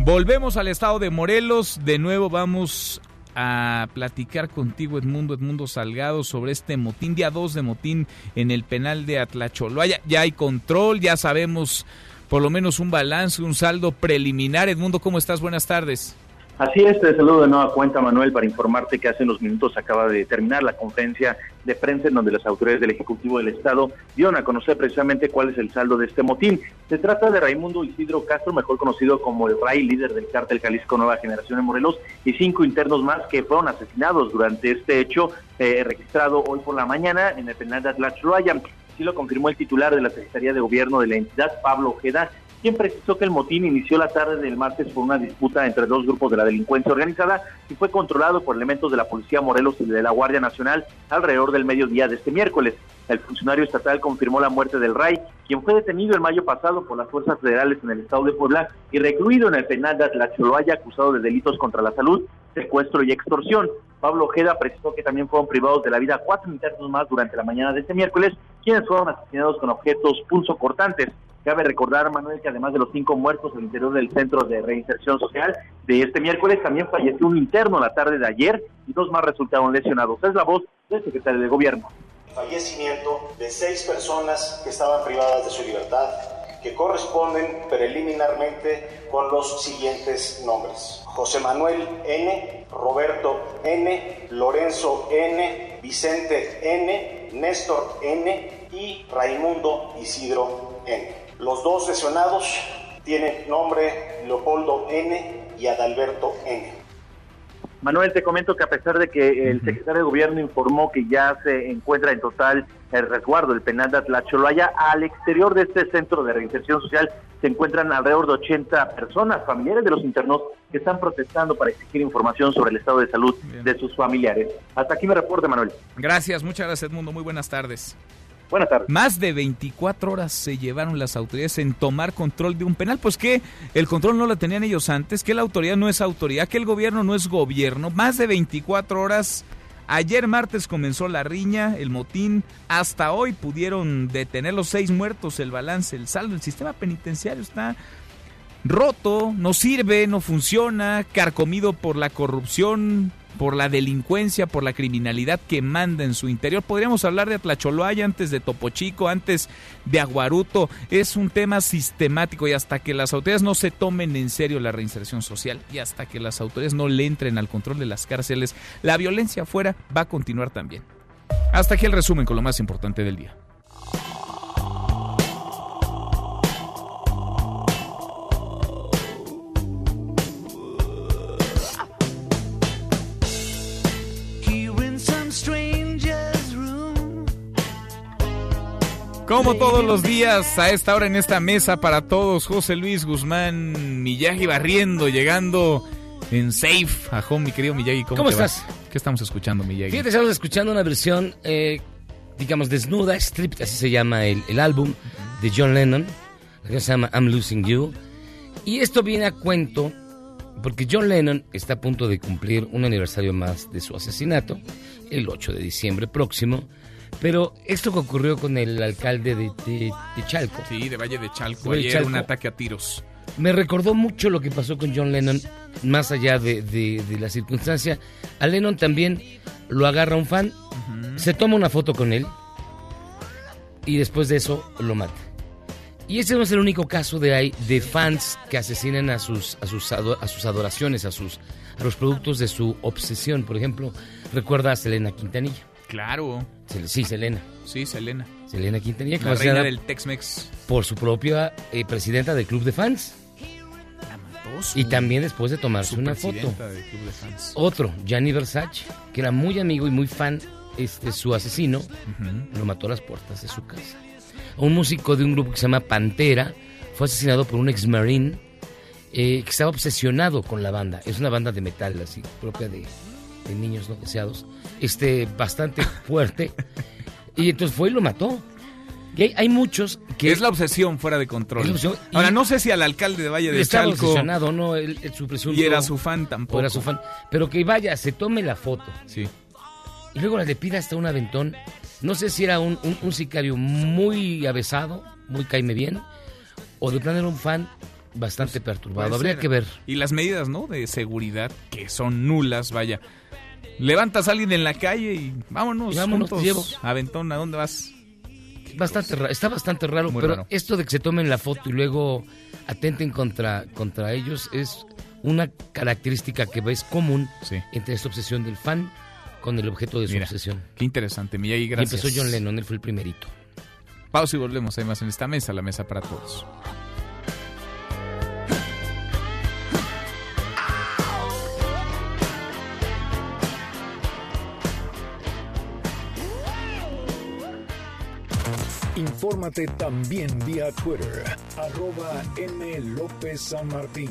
Speaker 3: Volvemos al estado de Morelos. De nuevo vamos a platicar contigo, Edmundo, Edmundo Salgado, sobre este motín, día 2 de motín en el penal de Atlacholoaya. Ya hay control, ya sabemos por lo menos un balance, un saldo preliminar. Edmundo, ¿cómo estás? Buenas tardes.
Speaker 29: Así es, te saludo de nueva cuenta, Manuel, para informarte que hace unos minutos acaba de terminar la conferencia de prensa en donde las autoridades del Ejecutivo del Estado dieron a conocer precisamente cuál es el saldo de este motín. Se trata de Raimundo Isidro Castro, mejor conocido como el Ray, líder del cártel Jalisco Nueva Generación en Morelos, y cinco internos más que fueron asesinados durante este hecho eh, registrado hoy por la mañana en el penal de Atlachloaya. Así lo confirmó el titular de la Secretaría de Gobierno de la entidad, Pablo Ojeda, quien precisó que el motín inició la tarde del martes por una disputa entre dos grupos de la delincuencia organizada y fue controlado por elementos de la Policía Morelos y de la Guardia Nacional alrededor del mediodía de este miércoles. El funcionario estatal confirmó la muerte del RAI, quien fue detenido el mayo pasado por las fuerzas federales en el estado de Puebla y recluido en el penal de Atlacholoaya acusado de delitos contra la salud, secuestro y extorsión. Pablo Ojeda precisó que también fueron privados de la vida cuatro internos más durante la mañana de este miércoles, quienes fueron asesinados con objetos pulso cortantes.
Speaker 49: Cabe recordar, Manuel, que además de los cinco muertos al interior del Centro de Reinserción Social de este miércoles, también falleció un interno la tarde de ayer y dos más resultaron lesionados. Es la voz del secretario de Gobierno.
Speaker 50: Fallecimiento de seis personas que estaban privadas de su libertad, que corresponden preliminarmente con los siguientes nombres. José Manuel N., Roberto N., Lorenzo N., Vicente N., Néstor N. y Raimundo Isidro N. Los dos lesionados tienen nombre Leopoldo N. y Adalberto N.
Speaker 49: Manuel, te comento que a pesar de que el secretario de Gobierno informó que ya se encuentra en total el resguardo del penal de Atlacholoaya, al exterior de este centro de reinserción social se encuentran alrededor de 80 personas, familiares de los internos, que están protestando para exigir información sobre el estado de salud de sus familiares. Hasta aquí me reporte, Manuel.
Speaker 3: Gracias, muchas gracias, Edmundo. Muy buenas tardes.
Speaker 49: Buenas tardes.
Speaker 3: Más de 24 horas se llevaron las autoridades en tomar control de un penal. Pues que el control no lo tenían ellos antes, que la autoridad no es autoridad, que el gobierno no es gobierno. Más de 24 horas. Ayer martes comenzó la riña, el motín. Hasta hoy pudieron detener los seis muertos, el balance, el saldo. El sistema penitenciario está roto, no sirve, no funciona, carcomido por la corrupción, por la delincuencia, por la criminalidad que manda en su interior. Podríamos hablar de Atlacholoaya antes de Topo Chico, antes de Aguaruto. Es un tema sistemático y hasta que las autoridades no se tomen en serio la reinserción social y hasta que las autoridades no le entren al control de las cárceles, la violencia afuera va a continuar también. Hasta aquí el resumen con lo más importante del día. Como todos los días, a esta hora en esta mesa para todos, José Luis Guzmán, Miyagi barriendo, llegando en safe a home, mi querido Miyagi. ¿Cómo,
Speaker 51: ¿Cómo
Speaker 3: te
Speaker 51: estás?
Speaker 3: ¿Qué estamos escuchando, Miyagi?
Speaker 51: Fíjate, estamos escuchando una versión, eh, digamos, desnuda, stripped, así se llama el, el álbum de John Lennon. La canción se llama I'm Losing You. Y esto viene a cuento porque John Lennon está a punto de cumplir un aniversario más de su asesinato, el 8 de diciembre próximo. Pero esto que ocurrió con el alcalde de, de- de Chalco.
Speaker 3: Sí, de Valle de Chalco.
Speaker 51: De
Speaker 3: Ayer
Speaker 51: Chalco.
Speaker 3: un ataque a tiros.
Speaker 51: Me recordó mucho lo que pasó con John Lennon, más allá de, la circunstancia. A Lennon también lo agarra un fan, se toma una foto con él y después de eso lo mata. Y ese no es el único caso de, hay- de fans que asesinan a sus, a, sus a sus adoraciones, a, sus, a los productos de su obsesión. Por ejemplo, recuerda a Selena Quintanilla.
Speaker 3: Claro.
Speaker 51: Sí, Selena.
Speaker 3: Sí, Selena.
Speaker 51: Selena Quintanilla, que
Speaker 3: La reina del Tex-Mex.
Speaker 51: por su propia eh, presidenta del club de fans. Y también después de tomarse
Speaker 3: Su
Speaker 51: una foto.
Speaker 3: presidenta del club de fans.
Speaker 51: Otro, Gianni Versace, que era muy amigo y muy fan, este, su asesino, lo mató a las puertas de su casa. Un músico de un grupo que se llama Pantera fue asesinado por un ex-marine eh, que estaba obsesionado con la banda. Es una banda de metal, así, propia de, de niños no deseados. Este, bastante fuerte. y entonces fue y lo mató. Y hay, hay muchos que...
Speaker 3: Es la obsesión fuera de control. Ahora, no sé si al alcalde de Valle de Chalco...
Speaker 51: obsesionado, ¿no? Él- él- su presunto-
Speaker 3: Y era su fan tampoco.
Speaker 51: era su fan. Pero que vaya, se tome la foto.
Speaker 3: Sí.
Speaker 51: Y luego le pida hasta un aventón. No sé si era un, un- un sicario muy avesado, muy caime bien, o de plano era un fan bastante perturbado.
Speaker 3: Puede
Speaker 51: Habría
Speaker 3: ser.
Speaker 51: que ver.
Speaker 3: Y las medidas, ¿no? De seguridad, que son nulas, vaya. Levantas a alguien en la calle y vámonos,
Speaker 51: Y vámonos,
Speaker 3: juntos.
Speaker 51: te llevo.
Speaker 3: Aventón, ¿a dónde vas?
Speaker 51: Bastante raro, está bastante raro,
Speaker 3: Muy
Speaker 51: pero
Speaker 3: raro.
Speaker 51: esto de que se tomen la foto y luego atenten contra, contra ellos es una característica que ves común entre esta obsesión del fan con el objeto de su
Speaker 3: Mira,
Speaker 51: obsesión.
Speaker 3: Qué interesante, Miyagi,
Speaker 51: Y
Speaker 3: gracias.
Speaker 51: empezó John Lennon, él fue el primerito.
Speaker 3: Pausa y volvemos. Hay más en esta mesa, la mesa para todos.
Speaker 1: Infórmate también vía Twitter, arroba M. López San Martín.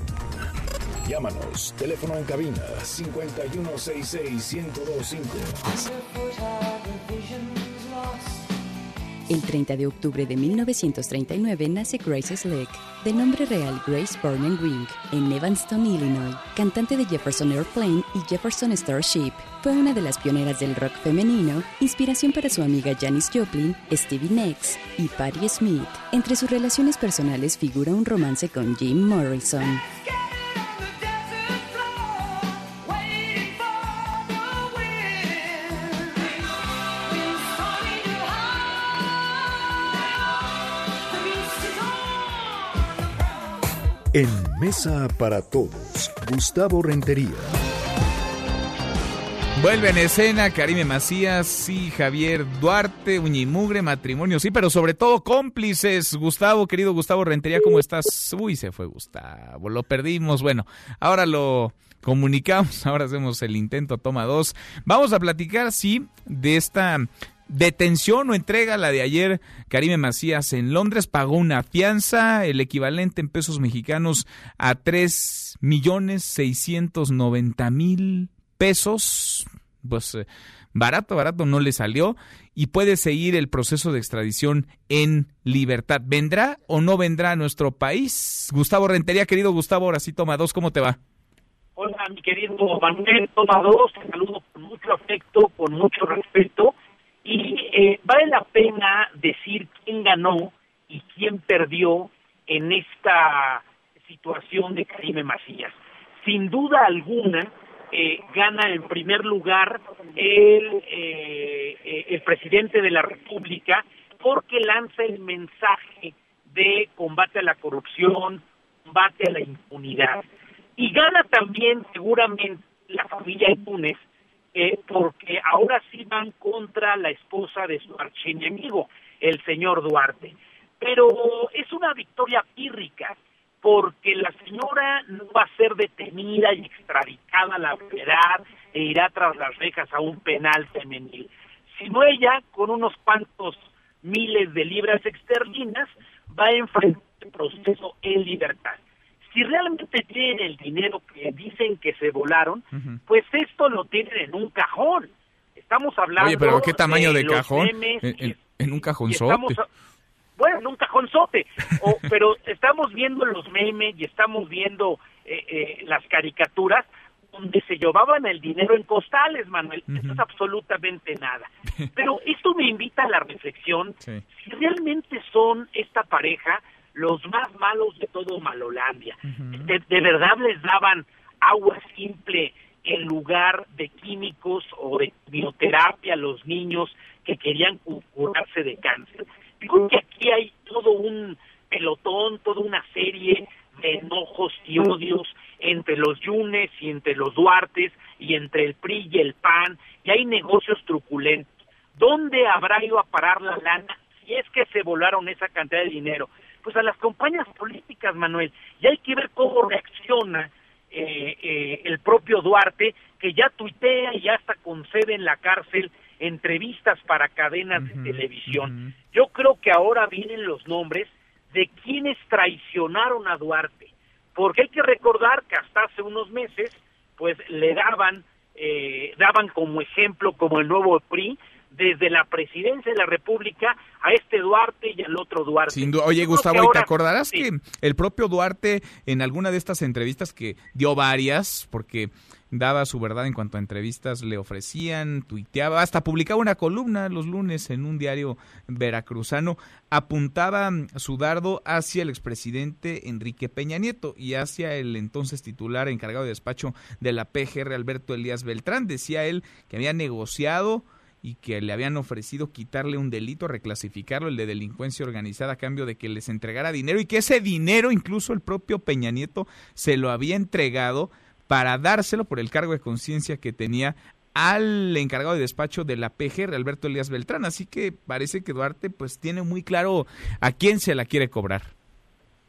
Speaker 1: Llámanos, teléfono en cabina 5166-1025.
Speaker 26: El 30 de octubre de 1939 nace Grace Slick, de nombre real Grace Burnham Wing, en Evanston, Illinois, cantante de Jefferson Airplane y Jefferson Starship. Fue una de las pioneras del rock femenino, inspiración para su amiga Janis Joplin, Stevie Nicks y Patti Smith. Entre sus relaciones personales figura un romance con Jim Morrison.
Speaker 1: En Mesa para Todos, Gustavo Rentería.
Speaker 3: Vuelve en escena Karime Macías y Javier Duarte, Uñimugre, matrimonio, sí, pero sobre todo cómplices. Gustavo, querido Gustavo Rentería, ¿cómo estás? Uy, se fue Gustavo, lo perdimos. Bueno, ahora lo comunicamos, *laughs* ahora hacemos el intento, toma dos. Vamos a platicar, sí, de esta detención o entrega, la de ayer, Karime Macías en Londres pagó una fianza, el equivalente en pesos mexicanos a 3 millones 690 mil pesos. Pues eh, barato, barato no le salió y puede seguir el proceso de extradición en libertad. ¿Vendrá o no vendrá a nuestro país? Gustavo Rentería, querido Gustavo, ahora sí toma dos, ¿cómo te va?
Speaker 52: Hola, mi querido Manuel, toma dos, te saludo con mucho afecto, con mucho respeto y eh, vale la pena decir quién ganó y quién perdió en esta situación de Karime Macías. Sin duda alguna, eh, gana en primer lugar el, eh, el presidente de la República porque lanza el mensaje de combate a la corrupción, combate a la impunidad. Y gana también seguramente la familia Túnez eh, porque ahora sí van contra la esposa de su archienemigo, el señor Duarte. Pero es una victoria pírrica, porque la señora no va a ser detenida y extraditada a la verdad e irá tras las rejas a un penal femenil, sino ella, con unos cuantos miles de libras externas, va a enfrentar el proceso en libertad si realmente tienen el dinero que dicen que se volaron, pues esto lo tienen en un cajón. Estamos hablando.
Speaker 3: Oye, pero ¿qué tamaño de, cajón? ¿En, un cajonzote.
Speaker 52: bueno, en un cajonzote. o, *laughs* pero estamos viendo los memes y estamos viendo eh, eh, las caricaturas donde se llevaban el dinero en costales, Manuel. Eso es absolutamente nada. *laughs* Pero esto me invita a la reflexión. Si realmente son esta pareja los más malos de todo Malolandia. de, verdad les daban agua simple en lugar de químicos o de bioterapia a los niños que querían curarse de cáncer. Digo que aquí hay todo un pelotón, toda una serie de enojos y odios entre los Yunes y entre los Duartes y entre el PRI y el PAN, y hay negocios truculentos. ¿Dónde habrá ido a parar la lana si es que se volaron esa cantidad de dinero? Pues a las compañías políticas, Manuel, y hay que ver cómo reacciona eh, eh, el propio Duarte, que ya tuitea y ya hasta concede en la cárcel entrevistas para cadenas de televisión. Yo creo que ahora vienen los nombres de quienes traicionaron a Duarte, porque hay que recordar que hasta hace unos meses, pues le daban, eh, daban como ejemplo, como el nuevo PRI, desde la presidencia de la República a este Duarte y al otro Duarte.
Speaker 3: Oye, Gustavo, ¿y te acordarás que el propio Duarte en alguna de estas entrevistas que dio varias, porque daba su verdad en cuanto a entrevistas le ofrecían, tuiteaba, hasta publicaba una columna los lunes en un diario veracruzano, apuntaba su dardo hacia el expresidente Enrique Peña Nieto y hacia el entonces titular encargado de despacho de la PGR Alberto Elías Beltrán. Decía él que había negociado y que le habían ofrecido quitarle un delito, reclasificarlo, el de delincuencia organizada, a cambio de que les entregara dinero y que ese dinero incluso el propio Peña Nieto se lo había entregado para dárselo por el cargo de conciencia que tenía al encargado de despacho de la PGR, Alberto Elías Beltrán. Así que parece que Duarte pues tiene muy claro a quién se la quiere cobrar.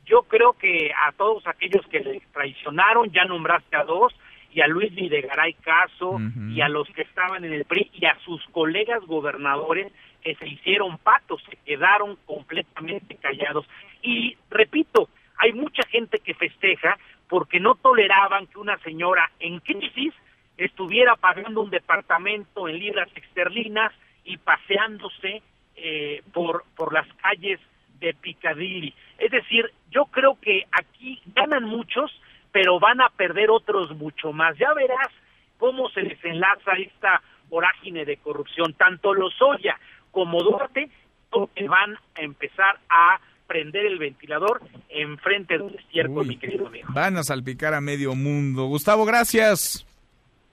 Speaker 52: Yo creo que a todos aquellos que le traicionaron, ya nombraste a dos, y a Luis Videgaray Caso y a los que estaban en el PRI y a sus colegas gobernadores que se hicieron patos, se quedaron completamente callados. Y repito, hay mucha gente que festeja porque no toleraban que una señora en crisis estuviera pagando un departamento en libras esterlinas y paseándose eh, por, por las calles de Piccadilly. Es decir, yo creo que aquí ganan muchos, pero van a perder otros mucho más. Ya verás cómo se desenlaza esta vorágine de corrupción. Tanto Lozoya como Duarte que van a empezar a prender el ventilador enfrente del estiércol, mi querido amigo.
Speaker 3: Van a salpicar a medio mundo. Gustavo, gracias.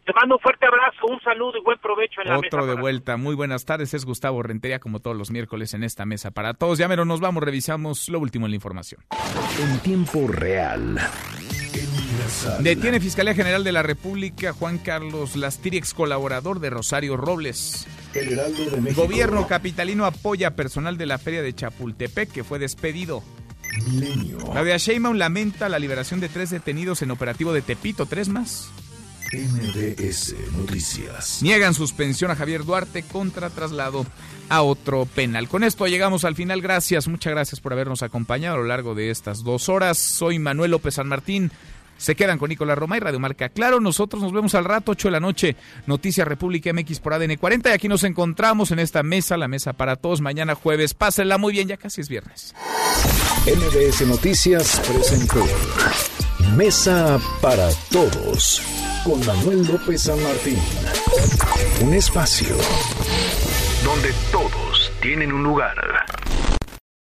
Speaker 52: Te mando un fuerte abrazo, un saludo y buen provecho en la
Speaker 3: Otro de vuelta. Muy buenas tardes. Es Gustavo Rentería, como todos los miércoles en esta mesa para todos. Ya mero nos vamos, revisamos lo último en la información.
Speaker 1: En tiempo real.
Speaker 3: Detiene Fiscalía General de la República Juan Carlos Lastiri, ex colaborador de Rosario Robles.
Speaker 1: El de México.
Speaker 3: Gobierno capitalino apoya personal de la feria de Chapultepec que fue despedido.
Speaker 1: Milenio.
Speaker 3: Claudia Sheinbaum lamenta la liberación de tres detenidos en operativo de Tepito, tres más.
Speaker 1: MBS Noticias.
Speaker 3: Niegan suspensión a Javier Duarte contra traslado a otro penal. Con esto llegamos al final. Gracias, muchas gracias por habernos acompañado a lo largo de estas dos horas. Soy Manuel López San Martín. Se quedan con Nicolás Roma y Radio Marca. Claro, nosotros nos vemos al rato, 8 de la noche, Noticias República MX por ADN 40. Y aquí nos encontramos en esta mesa, la mesa para todos, mañana jueves. Pásenla muy bien, ya casi es viernes.
Speaker 1: MBS Noticias presentó Mesa para Todos con Manuel López San Martín. Un espacio donde todos tienen un lugar.